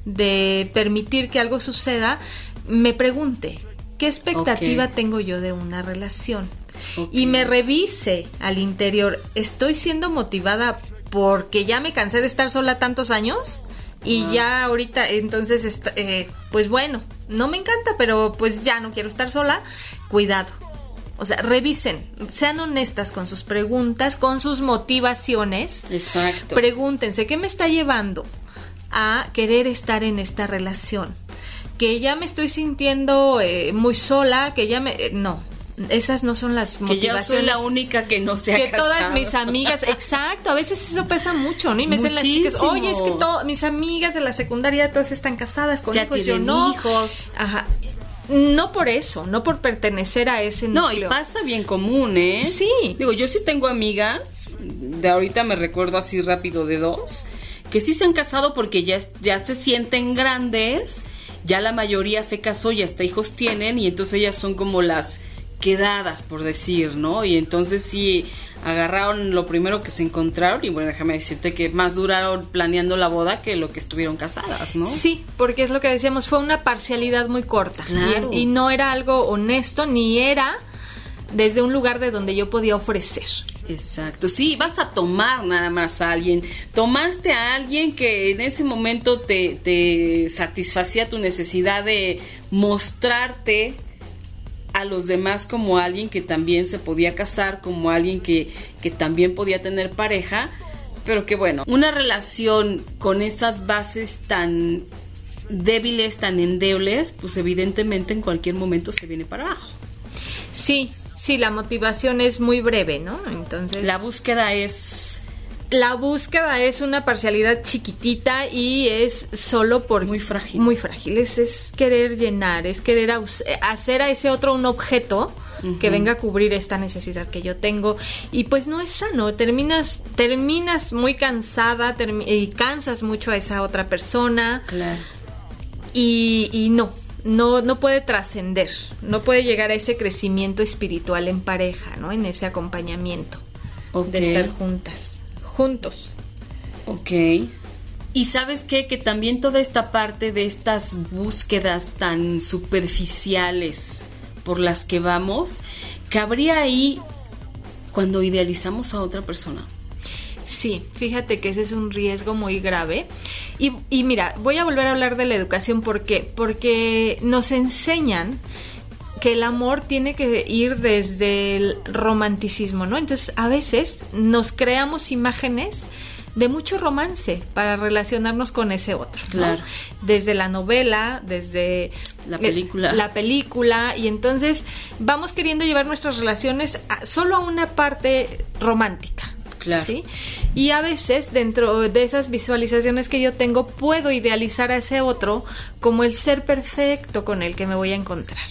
de permitir que algo suceda, me pregunte, ¿Qué expectativa tengo yo de una relación? Y me revise al interior, ¿estoy siendo motivada porque ya me cansé de estar sola tantos años? Y ya ahorita, entonces, eh, pues bueno, no me encanta, pero pues ya no quiero estar sola. Cuidado. O sea, revisen, sean honestas con sus preguntas, con sus motivaciones. Exacto. Pregúntense, ¿qué me está llevando a querer estar en esta relación? Que ya me estoy sintiendo eh, muy sola, que ya me... Eh, no, esas no son las motivaciones. Que yo soy la única que no se ha Que todas mis amigas, exacto, a veces eso pesa mucho, ¿no? Y me dicen las chicas, oye, es que todas mis amigas de la secundaria todas están casadas con hijos, yo no. hijos. Ajá. No por eso, no por pertenecer a ese núcleo. No, y pasa bien común, ¿eh? Sí. Digo, yo sí tengo amigas, de ahorita me recuerdo así rápido de dos, que sí se han casado porque ya, ya se sienten grandes ya la mayoría se casó y hasta hijos tienen y entonces ellas son como las quedadas, por decir, ¿no? Y entonces sí agarraron lo primero que se encontraron y bueno, déjame decirte que más duraron planeando la boda que lo que estuvieron casadas, ¿no? Sí, porque es lo que decíamos, fue una parcialidad muy corta y, y no era algo honesto ni era desde un lugar de donde yo podía ofrecer. Exacto, sí, vas a tomar nada más a alguien. Tomaste a alguien que en ese momento te, te satisfacía tu necesidad de mostrarte a los demás como alguien que también se podía casar, como alguien que, que también podía tener pareja, pero que bueno, una relación con esas bases tan débiles, tan endebles, pues evidentemente en cualquier momento se viene para abajo. Sí, sí, la motivación es muy breve, ¿no? Entonces... La búsqueda es la búsqueda es una parcialidad chiquitita y es solo por... Muy frágil. Muy frágil. Es, querer llenar, es querer hacer a ese otro un objeto que venga a cubrir esta necesidad que yo tengo. Y pues no es sano. Terminas, terminas muy cansada y cansas mucho a esa otra persona. Claro. Y, y no, no, no puede trascender, no puede llegar a ese crecimiento espiritual en pareja, ¿no? En ese acompañamiento de estar juntas juntos. Ok. Y sabes qué? Que también toda esta parte de estas búsquedas tan superficiales por las que vamos, cabría ahí cuando idealizamos a otra persona. Sí, fíjate que ese es un riesgo muy grave. Y, y, mira, voy a volver a hablar de la educación. ¿Por qué? Porque nos enseñan que el amor tiene que ir desde el romanticismo, ¿no? Entonces, a veces nos creamos imágenes de mucho romance para relacionarnos con ese otro. Claro. Desde la novela, desde la película. La película, y entonces vamos queriendo llevar nuestras relaciones solo a una parte romántica. Claro. ¿sí? Y a veces dentro de esas visualizaciones que yo tengo puedo idealizar a ese otro como el ser perfecto con el que me voy a encontrar.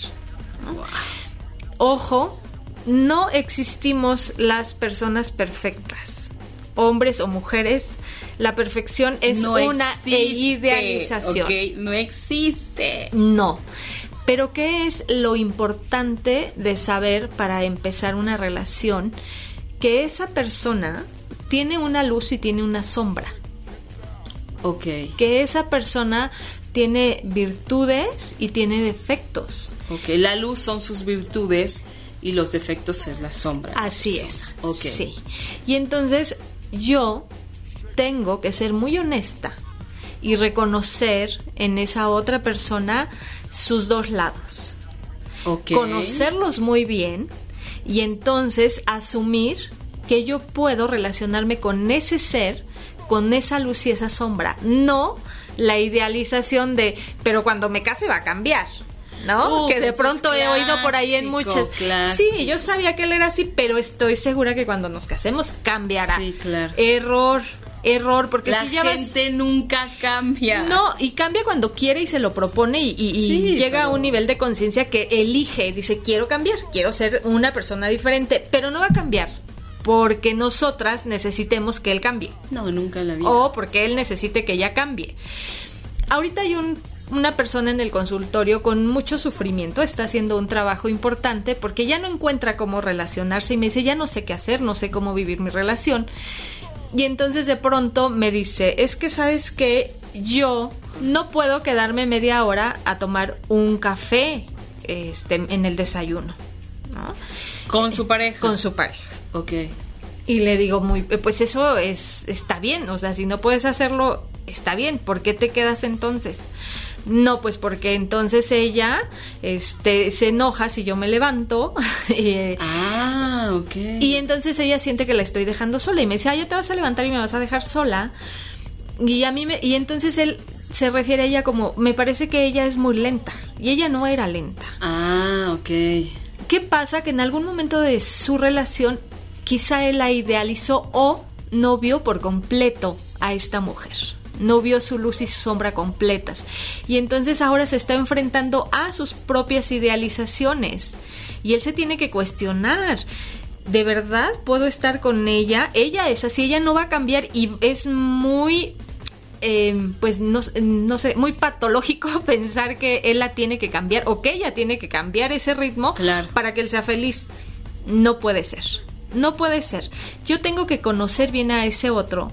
Ojo, no existimos las personas perfectas, hombres o mujeres. La perfección es una idealización. no existe. No. Pero ¿qué es lo importante de saber para empezar una relación? Que esa persona tiene una luz y tiene una sombra. Ok. Que esa persona tiene virtudes y tiene defectos. Ok, la luz son sus virtudes y los defectos es la sombra. Así es. Ok. Sí. Y entonces yo tengo que ser muy honesta y reconocer en esa otra persona sus dos lados. Okay. Conocerlos muy bien y entonces asumir que yo puedo relacionarme con ese ser, con esa luz y esa sombra. No la idealización de, pero cuando me case va a cambiar. ¿no? que de pronto he oído por ahí en muchas. Sí, yo sabía que él era así, pero estoy segura que cuando nos casemos cambiará. Sí, claro. Error, error, porque la si gente nunca cambia. No, y cambia cuando quiere y se lo propone y, llega a un nivel de conciencia que elige, dice, quiero cambiar, quiero ser una persona diferente, pero no va a cambiar porque nosotras necesitemos que él cambie. No, nunca la vida. O porque él necesite que ella cambie. Ahorita hay una persona en el consultorio con mucho sufrimiento, está haciendo un trabajo importante porque ya no encuentra cómo relacionarse y me dice, ya no sé qué hacer, no sé cómo vivir mi relación. Y entonces de pronto me dice, es que sabes que yo no puedo quedarme media hora a tomar un café este, en el desayuno. Con su pareja. Con su pareja. Ok. Y le digo, muy, pues eso es, está bien, o sea, si no puedes hacerlo, está bien, ¿por qué te quedas entonces? No, pues porque entonces ella este, se enoja si yo me levanto. ah, ok. Y entonces ella siente que la estoy dejando sola y me dice, ah, ya te vas a levantar y me vas a dejar sola. Y a mí me, y entonces él se refiere a ella como, me parece que ella es muy lenta. Y ella no era lenta. Ah, ok. ¿Qué pasa? Que en algún momento de su relación quizá él la idealizó o no vio por completo a esta mujer. No vio su luz y su sombra completas. Y entonces ahora se está enfrentando a sus propias idealizaciones. Y él se tiene que cuestionar. ¿De verdad puedo estar con ella? Ella es así, ella no va a cambiar y es muy eh, pues no, no, sé, muy patológico pensar que él la tiene que cambiar o que ella tiene que cambiar ese ritmo para que él sea feliz. No puede ser. No puede ser. Yo tengo que conocer bien a ese otro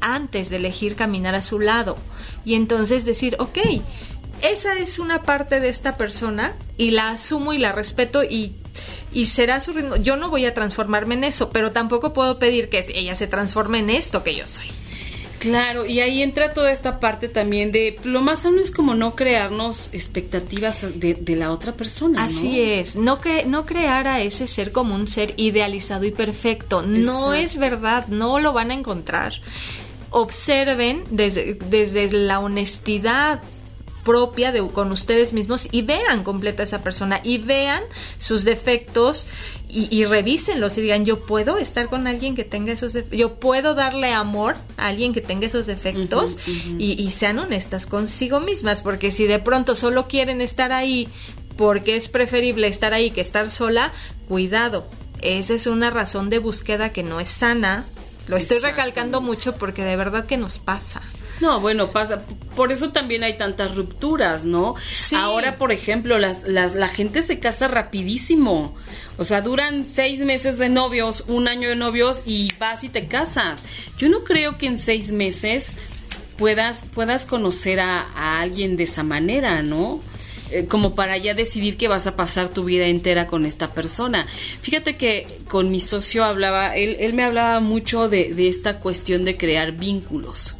antes de elegir caminar a su lado. Y entonces decir, ok, esa es una parte de esta persona y la asumo y la respeto y, y será su ritmo. Yo no voy a transformarme en eso, pero tampoco puedo pedir que ella se transforme en esto que yo soy. Claro, y ahí entra toda esta parte también de lo más sano es como no crearnos expectativas de, la otra persona. Así es, no, que, no crear a ese ser como un ser idealizado y perfecto. No es verdad, no lo van a encontrar. Observen desde, desde la honestidad propia de, con ustedes mismos y vean completa esa persona y vean sus defectos y, y revísenlos y digan, yo puedo estar con alguien que tenga esos defectos, yo puedo darle amor a alguien que tenga esos defectos Y, y sean honestas consigo mismas, porque si de pronto solo quieren estar ahí porque es preferible estar ahí que estar sola, cuidado. Esa es una razón de búsqueda que no es sana. Lo estoy recalcando mucho porque de verdad que nos pasa. No, bueno, pasa. Por eso también hay tantas rupturas, ¿no? Ahora, por ejemplo, las, las, la gente se casa rapidísimo. O sea, duran seis meses de novios, un año de novios y vas y te casas. Yo no creo que en seis meses puedas, puedas conocer a, a alguien de esa manera, ¿no? Eh, como para ya decidir que vas a pasar tu vida entera con esta persona. Fíjate que con mi socio hablaba, él, él me hablaba mucho de, de, esta cuestión de crear vínculos.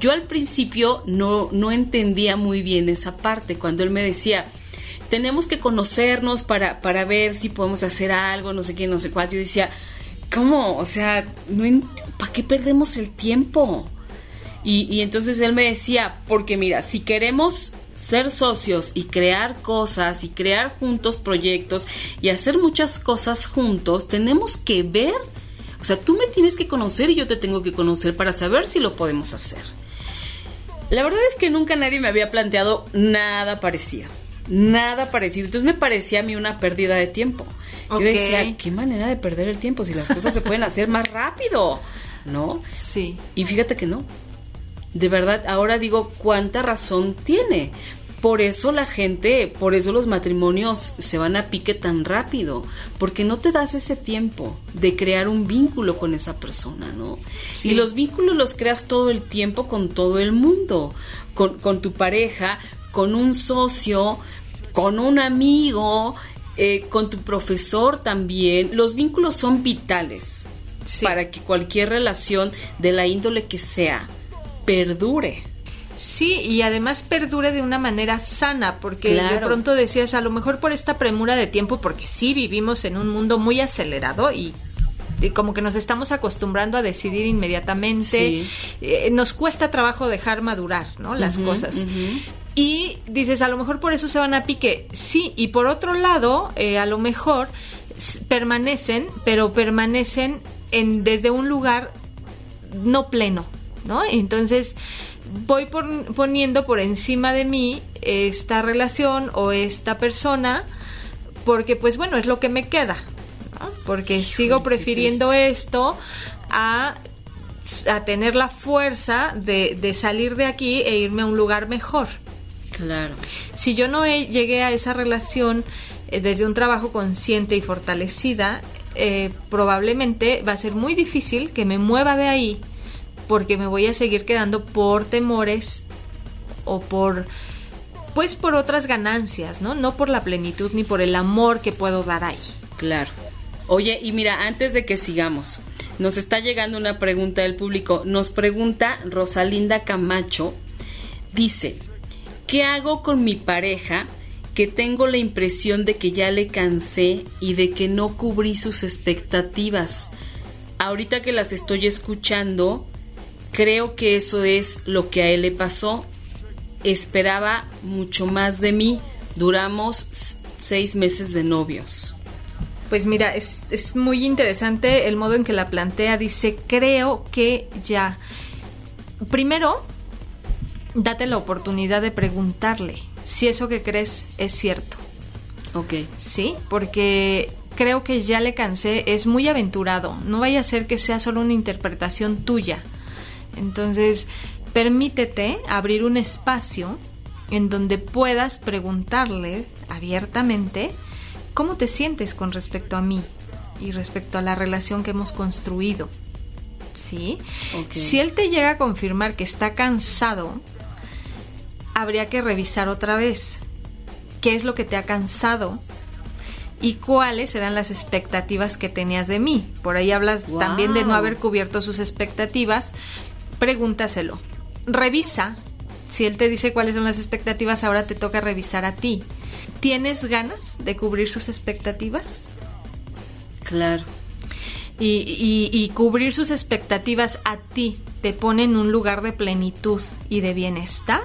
Yo al principio no, no entendía muy bien esa parte, cuando él me decía, tenemos que conocernos para, para ver si podemos hacer algo, no sé qué, no sé cuál. Yo decía, ¿cómo? O sea, no ¿para qué perdemos el tiempo? Y, y entonces él me decía, porque mira, si queremos ser socios y crear cosas y crear juntos proyectos y hacer muchas cosas juntos, tenemos que ver, o sea, tú me tienes que conocer y yo te tengo que conocer para saber si lo podemos hacer. La verdad es que nunca nadie me había planteado nada parecido. Nada parecido. Entonces me parecía a mí una pérdida de tiempo. Yo decía, qué manera de perder el tiempo si las cosas se pueden hacer más rápido, ¿no? Sí. Y fíjate que no. De verdad, ahora digo, ¿cuánta razón tiene? Por eso la gente, por eso los matrimonios se van a pique tan rápido, porque no te das ese tiempo de crear un vínculo con esa persona, ¿no? Sí. Y los vínculos los creas todo el tiempo con todo el mundo, con, con tu pareja, con un socio, con un amigo, eh, con tu profesor también. Los vínculos son vitales sí. para que cualquier relación de la índole que sea perdure. Sí, y además perdure de una manera sana, porque claro. de pronto decías, a lo mejor por esta premura de tiempo, porque sí vivimos en un mundo muy acelerado y, y como que nos estamos acostumbrando a decidir inmediatamente, sí. eh, nos cuesta trabajo dejar madurar, ¿no? Las uh -huh, cosas. Uh -huh. Y dices, a lo mejor por eso se van a pique. Sí, y por otro lado, eh, a lo mejor permanecen, pero permanecen en, desde un lugar no pleno, ¿no? Entonces, voy por, poniendo por encima de mí esta relación o esta persona porque pues bueno es lo que me queda ¿no? porque sigo prefiriendo esto a, a tener la fuerza de, de, salir de aquí e irme a un lugar mejor claro si yo no he, llegué a esa relación eh, desde un trabajo consciente y fortalecida eh, probablemente va a ser muy difícil que me mueva de ahí porque me voy a seguir quedando por temores o por pues por otras ganancias, ¿no? No por la plenitud ni por el amor que puedo dar ahí. Claro. Oye, y mira, antes de que sigamos, nos está llegando una pregunta del público. Nos pregunta Rosalinda Camacho, dice, ¿qué hago con mi pareja que tengo la impresión de que ya le cansé y de que no cubrí sus expectativas? Ahorita que las estoy escuchando, Creo que eso es lo que a él le pasó. Esperaba mucho más de mí. Duramos seis meses de novios. Pues mira, es, es, muy interesante el modo en que la plantea. Dice, creo que ya. Primero, date la oportunidad de preguntarle si eso que crees es cierto. Ok. Sí, porque creo que ya le cansé. Es muy aventurado. No vaya a ser que sea solo una interpretación tuya. Entonces, permítete abrir un espacio en donde puedas preguntarle abiertamente cómo te sientes con respecto a mí y respecto a la relación que hemos construido. ¿Sí? Okay. Si él te llega a confirmar que está cansado, habría que revisar otra vez qué es lo que te ha cansado y cuáles eran las expectativas que tenías de mí. Por ahí hablas wow. también de no haber cubierto sus expectativas, pregúntaselo. Revisa. Si él te dice cuáles son las expectativas, ahora te toca revisar a ti. ¿Tienes ganas de cubrir sus expectativas? Claro. Y, y, y, cubrir sus expectativas a ti te pone en un lugar de plenitud y de bienestar.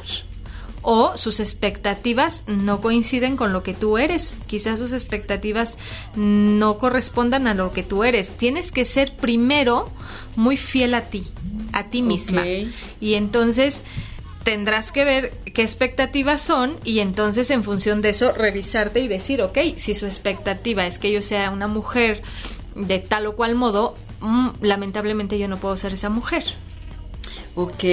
o sus expectativas no coinciden con lo que tú eres. Quizás sus expectativas no correspondan a lo que tú eres. Tienes que ser primero muy fiel a ti, a ti misma. Y entonces tendrás que ver qué expectativas son y entonces en función de eso revisarte y decir, ok, si su expectativa es que yo sea una mujer de tal o cual modo, mm, lamentablemente yo no puedo ser esa mujer. Ok,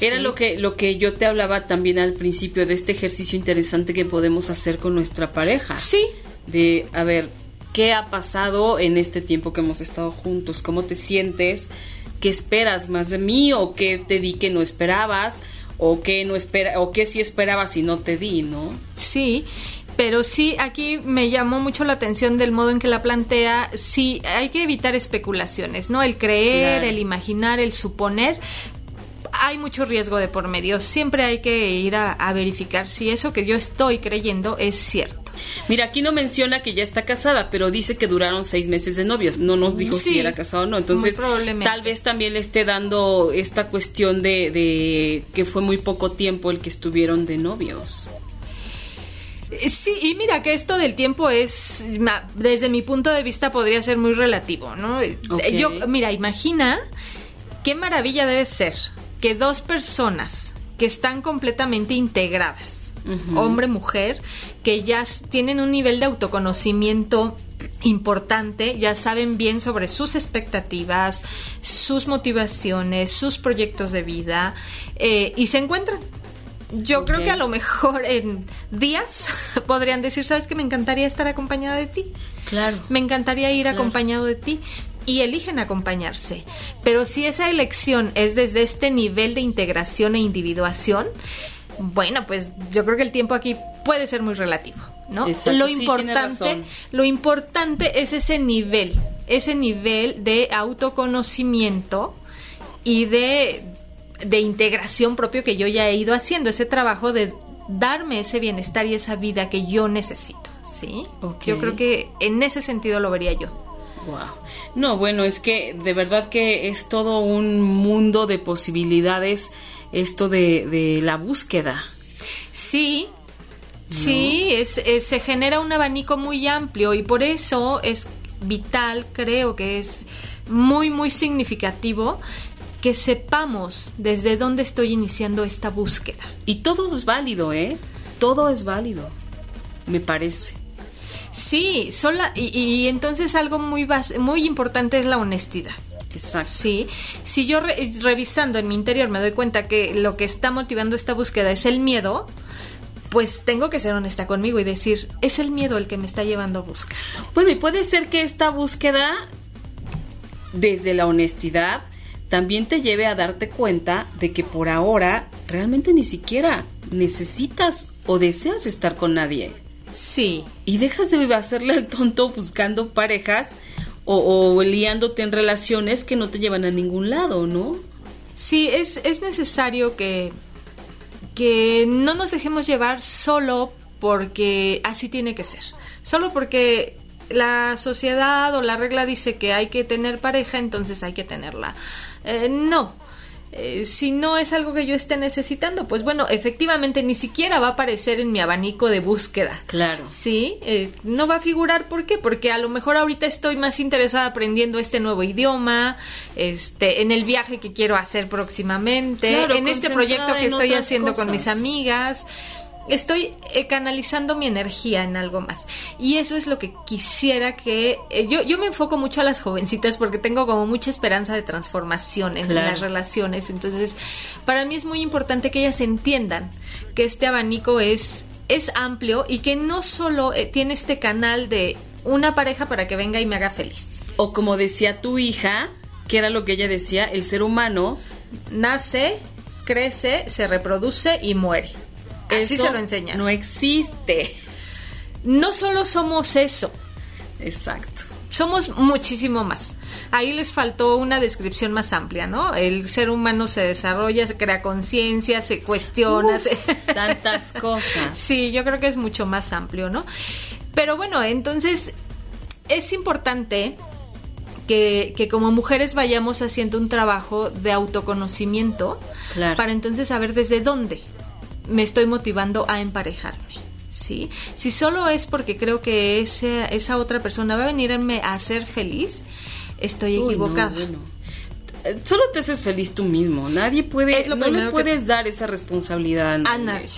era lo que lo que yo te hablaba también al principio de este ejercicio interesante que podemos hacer con nuestra pareja. Sí. De, a ver, ¿qué ha pasado en este tiempo que hemos estado juntos? ¿Cómo te sientes? ¿Qué esperas más de mí o qué te di que no esperabas? o qué no espera o qué sí esperabas y no te di, ¿no? Sí, pero sí, aquí me llamó mucho la atención del modo en que la plantea. Sí, hay que evitar especulaciones, ¿no? El creer, el imaginar, el suponer. Hay mucho riesgo de por medio. Siempre hay que ir a, verificar si eso que yo estoy creyendo es cierto. Mira, aquí no menciona que ya está casada, pero dice que duraron seis meses de novios. No nos dijo si era casado o no. Entonces, tal vez también le esté dando esta cuestión de, de que fue muy poco tiempo el que estuvieron de novios. Eh, sí, y mira que esto del tiempo es, desde mi punto de vista, podría ser muy relativo, ¿no? Eh, yo, mira, imagina qué maravilla debe ser que dos personas que están completamente integradas, hombre, mujer, que ya tienen un nivel de autoconocimiento importante, ya saben bien sobre sus expectativas, sus motivaciones, sus proyectos de vida eh, y se encuentran yo creo que a lo mejor en días podrían decir, ¿sabes que me encantaría estar acompañada de ti? Claro. Me encantaría ir acompañado de ti. Y eligen acompañarse. Pero si esa elección es desde este nivel de integración e individuación, bueno, pues yo creo que el tiempo aquí puede ser muy relativo, ¿no? lo importante, lo importante es ese nivel, ese nivel de autoconocimiento y de de integración propio que yo ya he ido haciendo, ese trabajo de darme ese bienestar y esa vida que yo necesito, ¿sí? Yo creo que en ese sentido lo vería yo. Wow. No, bueno, es que de verdad que es todo un mundo de posibilidades esto de, la búsqueda. Sí, sí, es, se genera un abanico muy amplio y por eso es vital, creo que es muy, muy significativo que sepamos desde dónde estoy iniciando esta búsqueda. Y todo es válido, ¿eh? Todo es válido, me parece. Sí, sola, y, entonces algo muy, muy importante es la honestidad. Exacto. Sí, si yo revisando en mi interior me doy cuenta que lo que está motivando esta búsqueda es el miedo, pues tengo que ser honesta conmigo y decir, es el miedo el que me está llevando a buscar. Bueno, y puede ser que esta búsqueda, desde la honestidad, también te lleve a darte cuenta de que por ahora realmente ni siquiera necesitas o deseas estar con nadie. Sí. Y dejas de hacerle al tonto buscando parejas o, liándote en relaciones que no te llevan a ningún lado, ¿no? Sí, es, es necesario que, que no nos dejemos llevar solo porque así tiene que ser. Solo porque la sociedad o la regla dice que hay que tener pareja, entonces hay que tenerla. Eh, no. Eh, si no es algo que yo esté necesitando, pues bueno, efectivamente ni siquiera va a aparecer en mi abanico de búsqueda. Claro. Sí, eh, no va a figurar, ¿por qué? Porque a lo mejor ahorita estoy más interesada aprendiendo este nuevo idioma, este, en el viaje que quiero hacer próximamente, en este proyecto que estoy haciendo con mis amigas estoy eh, canalizando mi energía en algo más. Y eso es lo que quisiera que... Eh, yo, yo me enfoco mucho a las jovencitas porque tengo como mucha esperanza de transformación en las relaciones. Entonces, para mí es muy importante que ellas entiendan que este abanico es, es amplio y que no solo eh, tiene este canal de una pareja para que venga y me haga feliz. O como decía tu hija, que era lo que ella decía, el ser humano nace, crece, se reproduce y muere. Así se lo enseña. No existe. No solo somos eso. Exacto. Somos muchísimo más. Ahí les faltó una descripción más amplia, ¿no? El ser humano se desarrolla, se crea conciencia, se cuestiona. Tantas cosas. Sí, yo creo que es mucho más amplio, ¿no? Pero bueno, entonces es importante que, que, como mujeres vayamos haciendo un trabajo de autoconocimiento para entonces saber desde dónde me estoy motivando a emparejarme. ¿sí? Si solo es porque creo que ese, esa otra persona va a venirme a hacer feliz, estoy equivocada. Solo te haces feliz tú mismo. Nadie puede, no le puedes dar esa responsabilidad a nadie.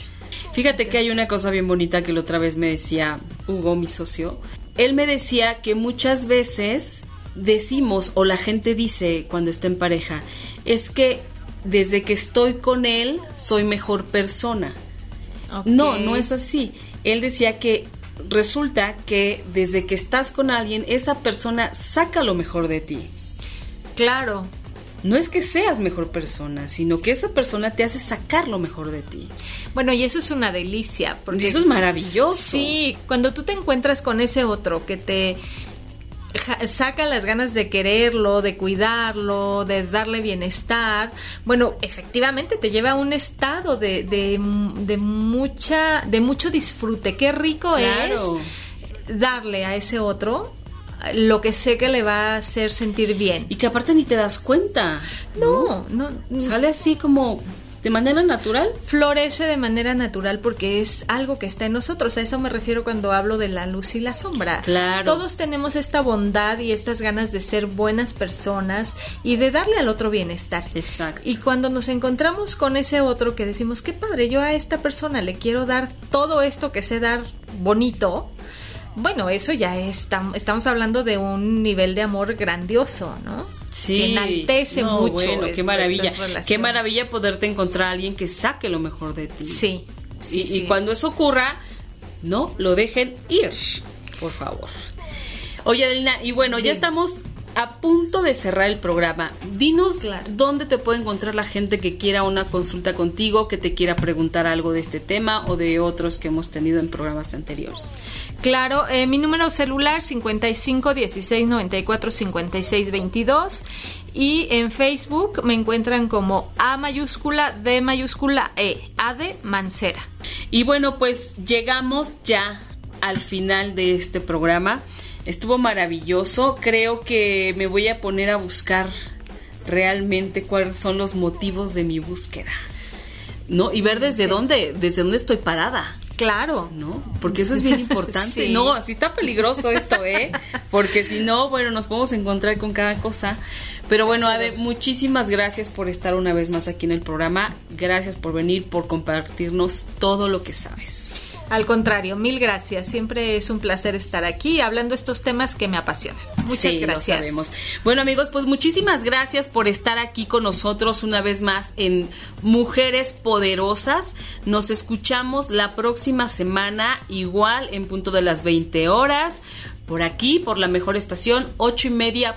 Fíjate que hay una cosa bien bonita que la otra vez me decía Hugo, mi socio. Él me decía que muchas veces decimos o la gente dice cuando está en pareja, es que desde que estoy con él soy mejor persona. No, no es así. Él decía que resulta que desde que estás con alguien, esa persona saca lo mejor de ti. Claro. No es que seas mejor persona, sino que esa persona te hace sacar lo mejor de ti. Bueno, y eso es una delicia. Porque eso es maravilloso. Sí, cuando tú te encuentras con ese otro que te saca las ganas de quererlo, de cuidarlo, de darle bienestar, bueno, efectivamente te lleva a un estado de, de, mucha, de mucho disfrute. Qué rico es darle a ese otro lo que sé que le va a hacer sentir bien. Y que aparte ni te das cuenta. no, no Sale así como de manera natural. Florece de manera natural porque es algo que está en nosotros. A eso me refiero cuando hablo de la luz y la sombra. Claro. Todos tenemos esta bondad y estas ganas de ser buenas personas y de darle al otro bienestar. Exacto. Y cuando nos encontramos con ese otro que decimos, qué padre, yo a esta persona le quiero dar todo esto que sé dar bonito, bueno, eso ya es, estamos hablando de un nivel de amor grandioso, ¿no? Sí. Que enaltece mucho. Bueno, qué maravilla. Qué maravilla poderte encontrar a alguien que saque lo mejor de ti. Sí. y, cuando eso ocurra, no lo dejen ir, por favor. Oye, Adelina, y bueno, ya estamos a punto de cerrar el programa. Dinos dónde te puede encontrar la gente que quiera una consulta contigo, que te quiera preguntar algo de este tema o de otros que hemos tenido en programas anteriores. Claro, eh, mi número celular 55 16 94 56 22 y en Facebook me encuentran como A mayúscula D mayúscula E, A de Mancera. Y bueno, pues llegamos ya al final de este programa. Estuvo maravilloso. Creo que me voy a poner a buscar realmente cuáles son los motivos de mi búsqueda. ¿No? Y ver desde dónde, desde dónde estoy parada. Claro. ¿No? Porque eso es bien importante. No, así está peligroso esto, ¿eh? Porque si no, bueno, nos podemos encontrar con cada cosa. Pero bueno, Ade, muchísimas gracias por estar una vez más aquí en el programa. Gracias por venir, por compartirnos todo lo que sabes. Al contrario, mil gracias. Siempre es un placer estar aquí hablando estos temas que me apasionan. Muchas gracias. Bueno, amigos, pues muchísimas gracias por estar aquí con nosotros una vez más en Mujeres Poderosas. Nos escuchamos la próxima semana, igual en punto de las 20 horas, por aquí, por la mejor estación, 8 y media